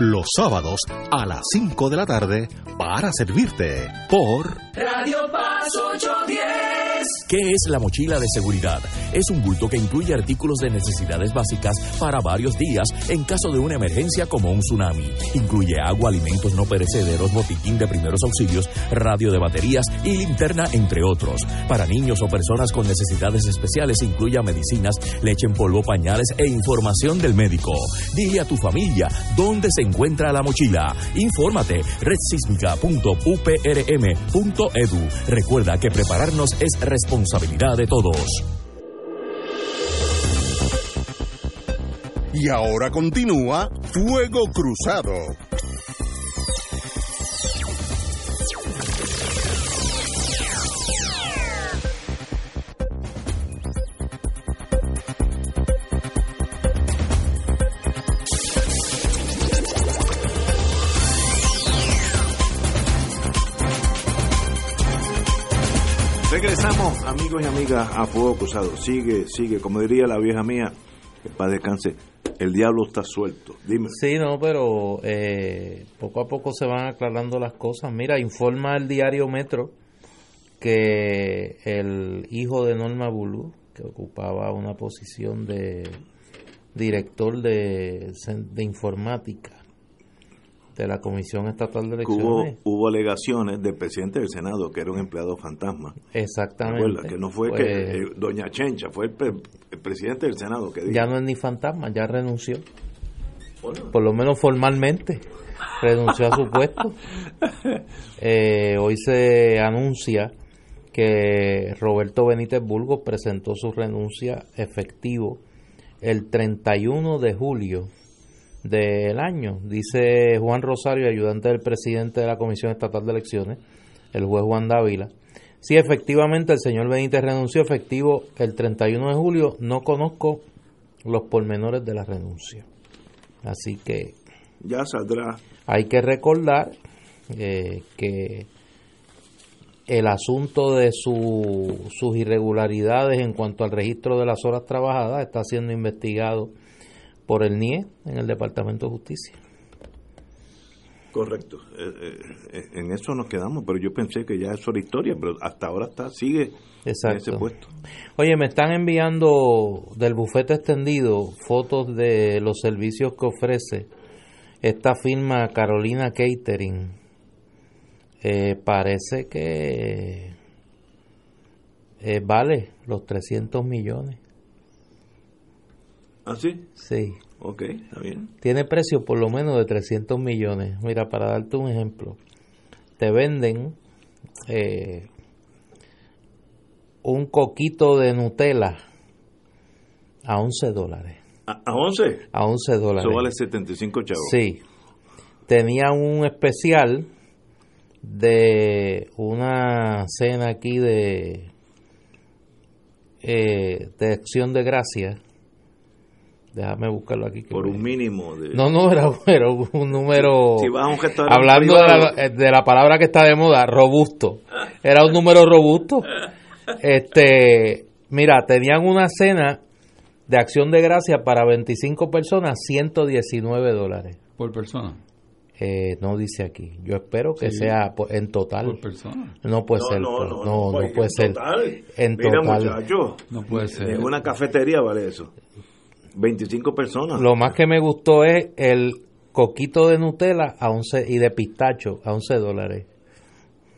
Speaker 12: los sábados a las 5 de la tarde para servirte por
Speaker 6: Radio Paz 810.
Speaker 7: ¿Qué es la mochila de seguridad? Es un bulto que incluye artículos de necesidades básicas para varios días en caso de una emergencia como un tsunami. Incluye agua, alimentos no perecederos, botiquín de primeros auxilios, radio de baterías y linterna, entre otros. Para niños o personas con necesidades especiales incluye medicinas, leche en polvo, pañales e información del médico. Dile a tu familia dónde se encuentra la mochila. Infórmate redsísmica.uprm.edu. Recuerda que prepararnos es responsabilidad de todos.
Speaker 4: Y ahora continúa Fuego Cruzado.
Speaker 1: Amigos y amigas, a Fuego Cruzado. Sigue, sigue, como diría la vieja mía, que para descanse, el diablo está suelto. Dime.
Speaker 2: Sí, no, pero eh, poco a poco se van aclarando las cosas. Mira, informa el diario Metro que el hijo de Norma Bulú, que ocupaba una posición de director de informática de la Comisión Estatal de Elecciones.
Speaker 1: Hubo, hubo alegaciones del presidente del Senado que era un empleado fantasma.
Speaker 2: Exactamente.
Speaker 1: Que no fue que
Speaker 2: Pues-
Speaker 1: eh, doña Chencha, fue el, pre- el presidente del Senado que dijo.
Speaker 2: Ya no es ni fantasma, ya renunció. Por lo menos formalmente renunció a su puesto. Eh, hoy se anuncia que Roberto Benítez Burgos presentó su renuncia efectivo el 31 de julio del año, dice Juan Rosario, ayudante del presidente de la Comisión Estatal de Elecciones, el juez Juan Dávila. Si efectivamente el señor Benítez renunció efectivo el 31 de julio, no conozco los pormenores de la renuncia. Así que
Speaker 1: Ya saldrá.
Speaker 2: hay que recordar eh, que el asunto de su- sus irregularidades en cuanto al registro de las horas trabajadas está siendo investigado por el NIE en el Departamento de Justicia.
Speaker 1: Correcto. Eh, eh, en eso nos quedamos, pero yo pensé que ya eso era historia, pero hasta ahora está sigue en ese puesto.
Speaker 2: Oye, me están enviando del bufete extendido fotos de los servicios que ofrece esta firma Carolina Catering. Eh, parece que eh, vale los 300 millones.
Speaker 1: ¿Ah, sí?
Speaker 2: Sí.
Speaker 1: Ok, está bien.
Speaker 2: Tiene precio por lo menos de 300 millones. Mira, para darte un ejemplo, te venden eh, un coquito de Nutella a 11 dólares.
Speaker 1: ¿A, a 11?
Speaker 2: A 11 dólares.
Speaker 1: Eso vale 75 chavos.
Speaker 2: Sí. Tenía un especial de una cena aquí de, eh, de acción de gracias Déjame buscarlo aquí.
Speaker 1: Por un mínimo de...
Speaker 2: No, no, era, un número...
Speaker 1: Si vas a un
Speaker 2: hablando de la, de la, palabra que está de moda, robusto. Era un número robusto. Este, mira, tenían una cena de acción de gracia para 25 personas, 119 dólares.
Speaker 3: ¿Por persona?
Speaker 2: Eh, no dice aquí. Yo espero que sea en total.
Speaker 3: Por persona.
Speaker 2: No puede ser. No, no, no, puede ser. En
Speaker 1: Mira,
Speaker 2: total.
Speaker 1: no puede ser. En una cafetería vale eso. 25 personas.
Speaker 2: Lo más que me gustó es el coquito de Nutella a 11 y de pistacho a 11 dólares.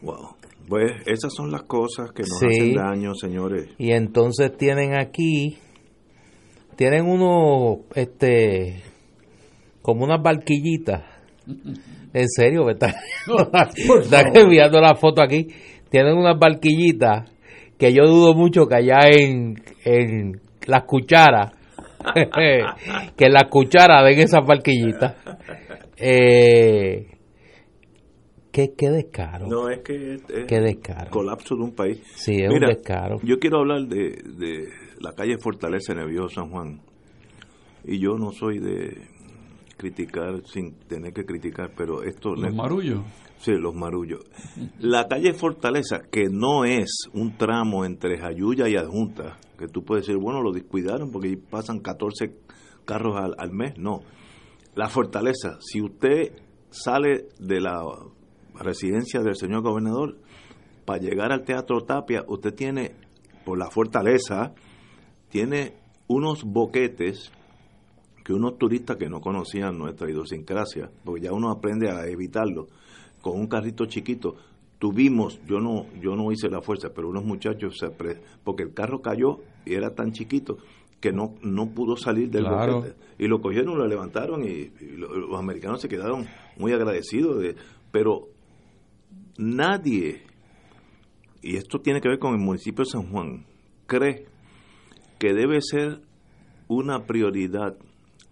Speaker 1: Wow. Pues esas son las cosas que nos hacen daño, señores.
Speaker 2: Y entonces tienen aquí, tienen uno, este, como unas barquillitas. En serio, me está, enviando la foto aquí. Tienen unas barquillitas que yo dudo mucho que allá en, en las cucharas que la cuchara den esas barquillitas. Eh, qué, qué descaro.
Speaker 1: No, es que es
Speaker 2: qué descaro.
Speaker 1: colapso de un país.
Speaker 2: Sí, es un descaro.
Speaker 1: Yo quiero hablar de, de la calle Fortaleza en el Viejo San Juan. Y yo no soy de criticar sin tener que criticar, pero esto...
Speaker 3: Los marullos.
Speaker 1: Sí, los marullos. La calle Fortaleza, que no es un tramo entre Jayuya y Adjunta, que tú puedes decir, bueno, lo descuidaron porque pasan 14 carros al, al mes. No. La Fortaleza, si usted sale de la residencia del señor gobernador, para llegar al Teatro Tapia, usted tiene, por la Fortaleza, tiene unos boquetes que unos turistas que no conocían nuestra idiosincrasia, porque ya uno aprende a evitarlo, con un carrito chiquito, tuvimos, yo no, yo no hice la fuerza, pero unos muchachos se porque el carro cayó y era tan chiquito que no, no pudo salir del boquete. Y lo cogieron, lo levantaron y, los, americanos se quedaron muy agradecidos. De, pero nadie, y esto tiene que ver con el municipio de San Juan, cree que debe ser una prioridad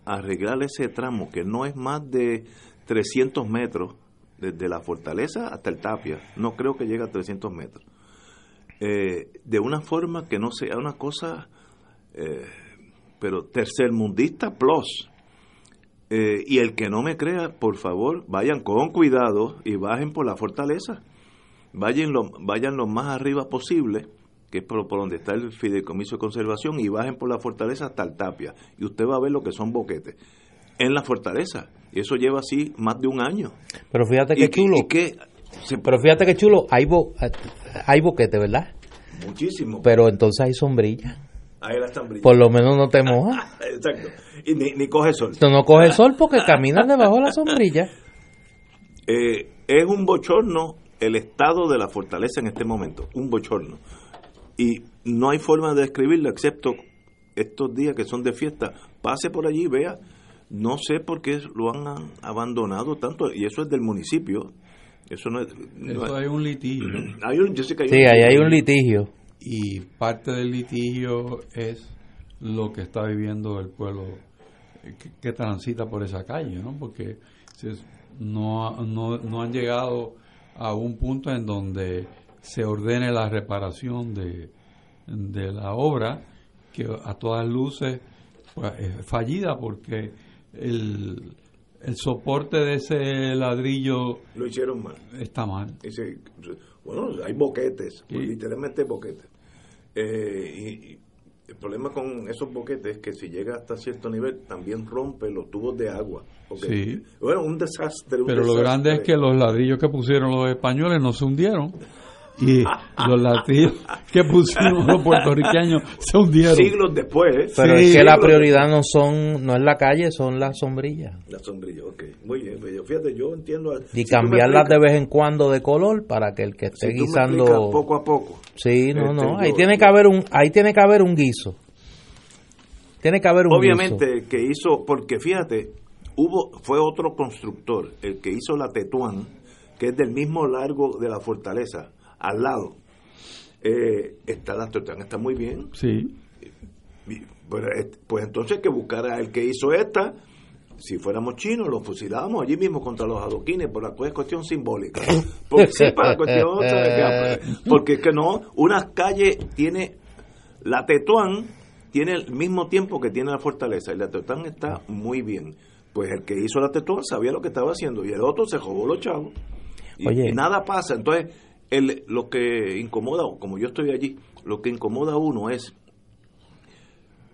Speaker 1: arreglar ese tramo que no es más de 300 metros desde la fortaleza hasta el Tapia, no creo que llegue a 300 metros, eh, de una forma que no sea una cosa, eh, pero tercermundista plus. Eh, y el que no me crea, por favor, vayan con cuidado y bajen por la fortaleza. Vayan lo, vayan más arriba posible, que es por, por, donde está el fideicomiso de conservación, y bajen por la fortaleza hasta el Tapia. Y usted va a ver lo que son boquetes en la fortaleza. Y eso lleva así más de un año.
Speaker 2: Pero fíjate que chulo. pero fíjate que chulo, hay, bo, hay boquete, ¿verdad?
Speaker 1: Muchísimo.
Speaker 2: Pero entonces hay sombrilla.
Speaker 1: Ahí la
Speaker 2: Por lo menos no te mojas.
Speaker 1: Exacto. Y ni, coge sol.
Speaker 2: No, no coge sol porque caminas debajo de la sombrilla.
Speaker 1: Eh, es un bochorno el estado de la fortaleza en este momento. Un bochorno. Y no hay forma de describirlo excepto estos días que son de fiesta. Pase por allí, vea no sé por qué lo han abandonado tanto, y eso es del municipio. Eso no,
Speaker 3: hay un litigio.
Speaker 1: Hay un, yo
Speaker 2: sé que hay sí, ahí hay un litigio.
Speaker 3: Y parte del litigio es lo que está viviendo el pueblo que, transita por esa calle, ¿no? Porque no, no, no han llegado a un punto en donde se ordene la reparación de, de la obra que a todas luces pues, es fallida porque el, el soporte de ese ladrillo
Speaker 1: lo hicieron mal.
Speaker 3: está mal.
Speaker 1: Bueno hay boquetes literalmente boquetes. Eh, y, el problema con esos boquetes es que si llega hasta cierto nivel también rompe los tubos de agua
Speaker 3: sí.
Speaker 1: bueno un desastre
Speaker 3: pero lo grande es que los ladrillos que pusieron los españoles no se hundieron y los latinos que pusimos los puertorriqueños se hundieron.
Speaker 1: Siglos después.
Speaker 2: Pero es que la prioridad no son no es la calle son las sombrillas.
Speaker 1: Las sombrillas ok. Muy bien pues fíjate yo entiendo
Speaker 2: y cambiarlas de vez en cuando de color para que el que esté guisando
Speaker 1: poco a poco.
Speaker 2: Sí no este, no ahí tiene que haber un ahí tiene que haber un guiso. Tiene que haber un
Speaker 1: obviamente que hizo porque fíjate hubo fue otro constructor el que hizo la Tetuán que es del mismo largo de la fortaleza al lado. Eh, está la Tetuán, está muy bien.
Speaker 3: Sí.
Speaker 1: Pues, pues entonces que buscara el que hizo esta, si fuéramos chinos, lo fusilábamos allí mismo contra los adoquines por la cuestión simbólica. Porque, sí, para cuestión, porque es que no, una calle tiene la Tetuán tiene el mismo tiempo que tiene la fortaleza y la Tetón está muy bien. Pues el que hizo la Tetón sabía lo que estaba haciendo y el otro se jugó los chavos. Y, y nada pasa. Entonces, el, lo que incomoda, como yo estoy allí, lo que incomoda a uno es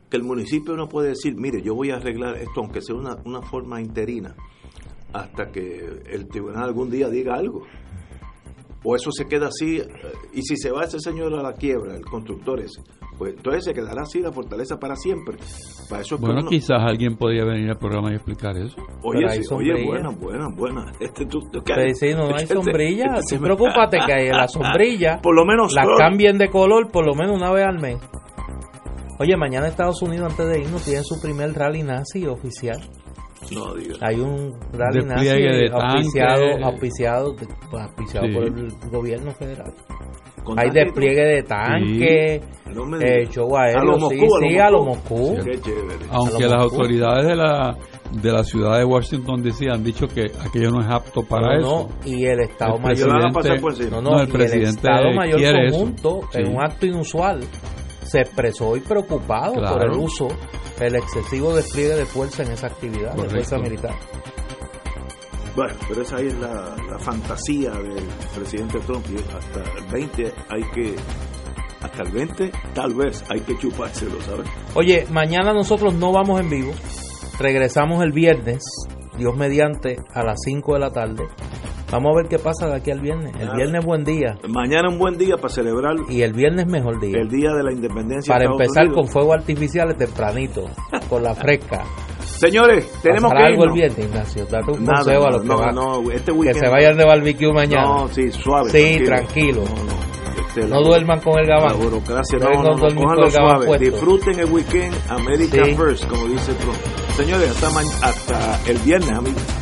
Speaker 1: que el municipio no puede decir, mire, yo voy a arreglar esto, aunque sea una, una forma interina, hasta que el tribunal algún día diga algo. O eso se queda así, eh, y si se va ese señor a la quiebra, el constructor ese, pues entonces se quedará así la fortaleza para siempre. Para eso
Speaker 3: bueno, quizás alguien podría venir al programa y explicar eso.
Speaker 1: Oye, sí, oye, buena, buena, buena. Este, tú, tú,
Speaker 2: Pero si no, hay este, sombrilla, este, tú preocúpate que la sombrilla
Speaker 1: por lo menos
Speaker 2: la cambien de color por lo menos una vez al mes. Oye, mañana Estados Unidos antes de irnos tiene su primer rally nazi oficial.
Speaker 1: No,
Speaker 2: Hay un rally nazi auspiciado, auspiciado, auspiciado por el gobierno federal. Hay despliegue de tanques, sí. eh, show aéreo, sí, sí, a lo Moscú.
Speaker 3: Aunque las autoridades de la de la ciudad de Washington DC han dicho que aquello no es apto para eso.
Speaker 2: No, y el Estado Mayor,
Speaker 3: no, no, el, presidente el Estado Mayor
Speaker 2: conjunto, en un acto inusual, se expresó hoy preocupado por el uso, el excesivo despliegue de fuerza en esa actividad de fuerza militar.
Speaker 1: Bueno, pero esa es la, la fantasía del presidente Trump y hasta el 20 hay que hasta el 20 tal vez hay que chupárselo, ¿sabes?
Speaker 2: Oye, mañana nosotros no vamos en vivo, regresamos el viernes, Dios mediante, a las 5 de la tarde. Vamos a ver qué pasa de aquí al viernes. El viernes buen día.
Speaker 1: Mañana un buen día para celebrar.
Speaker 2: Y el viernes mejor día.
Speaker 1: El día de la independencia.
Speaker 2: Para empezar con fuegos artificiales tempranito, con la fresca.
Speaker 1: Señores, tenemos que
Speaker 2: algo el viernes, Ignacio. Date un consejo a los
Speaker 1: no,
Speaker 2: que,
Speaker 1: no, este
Speaker 2: que se vayan de barbecue mañana.
Speaker 1: No, sí, suave.
Speaker 2: Sí, tranquilo. Este, no duerman con el gabán.
Speaker 1: La burocracia, no, no, no, no suave. Disfruten el weekend America sí. First, como dice Trump. Señores, hasta, hasta el viernes, amigos.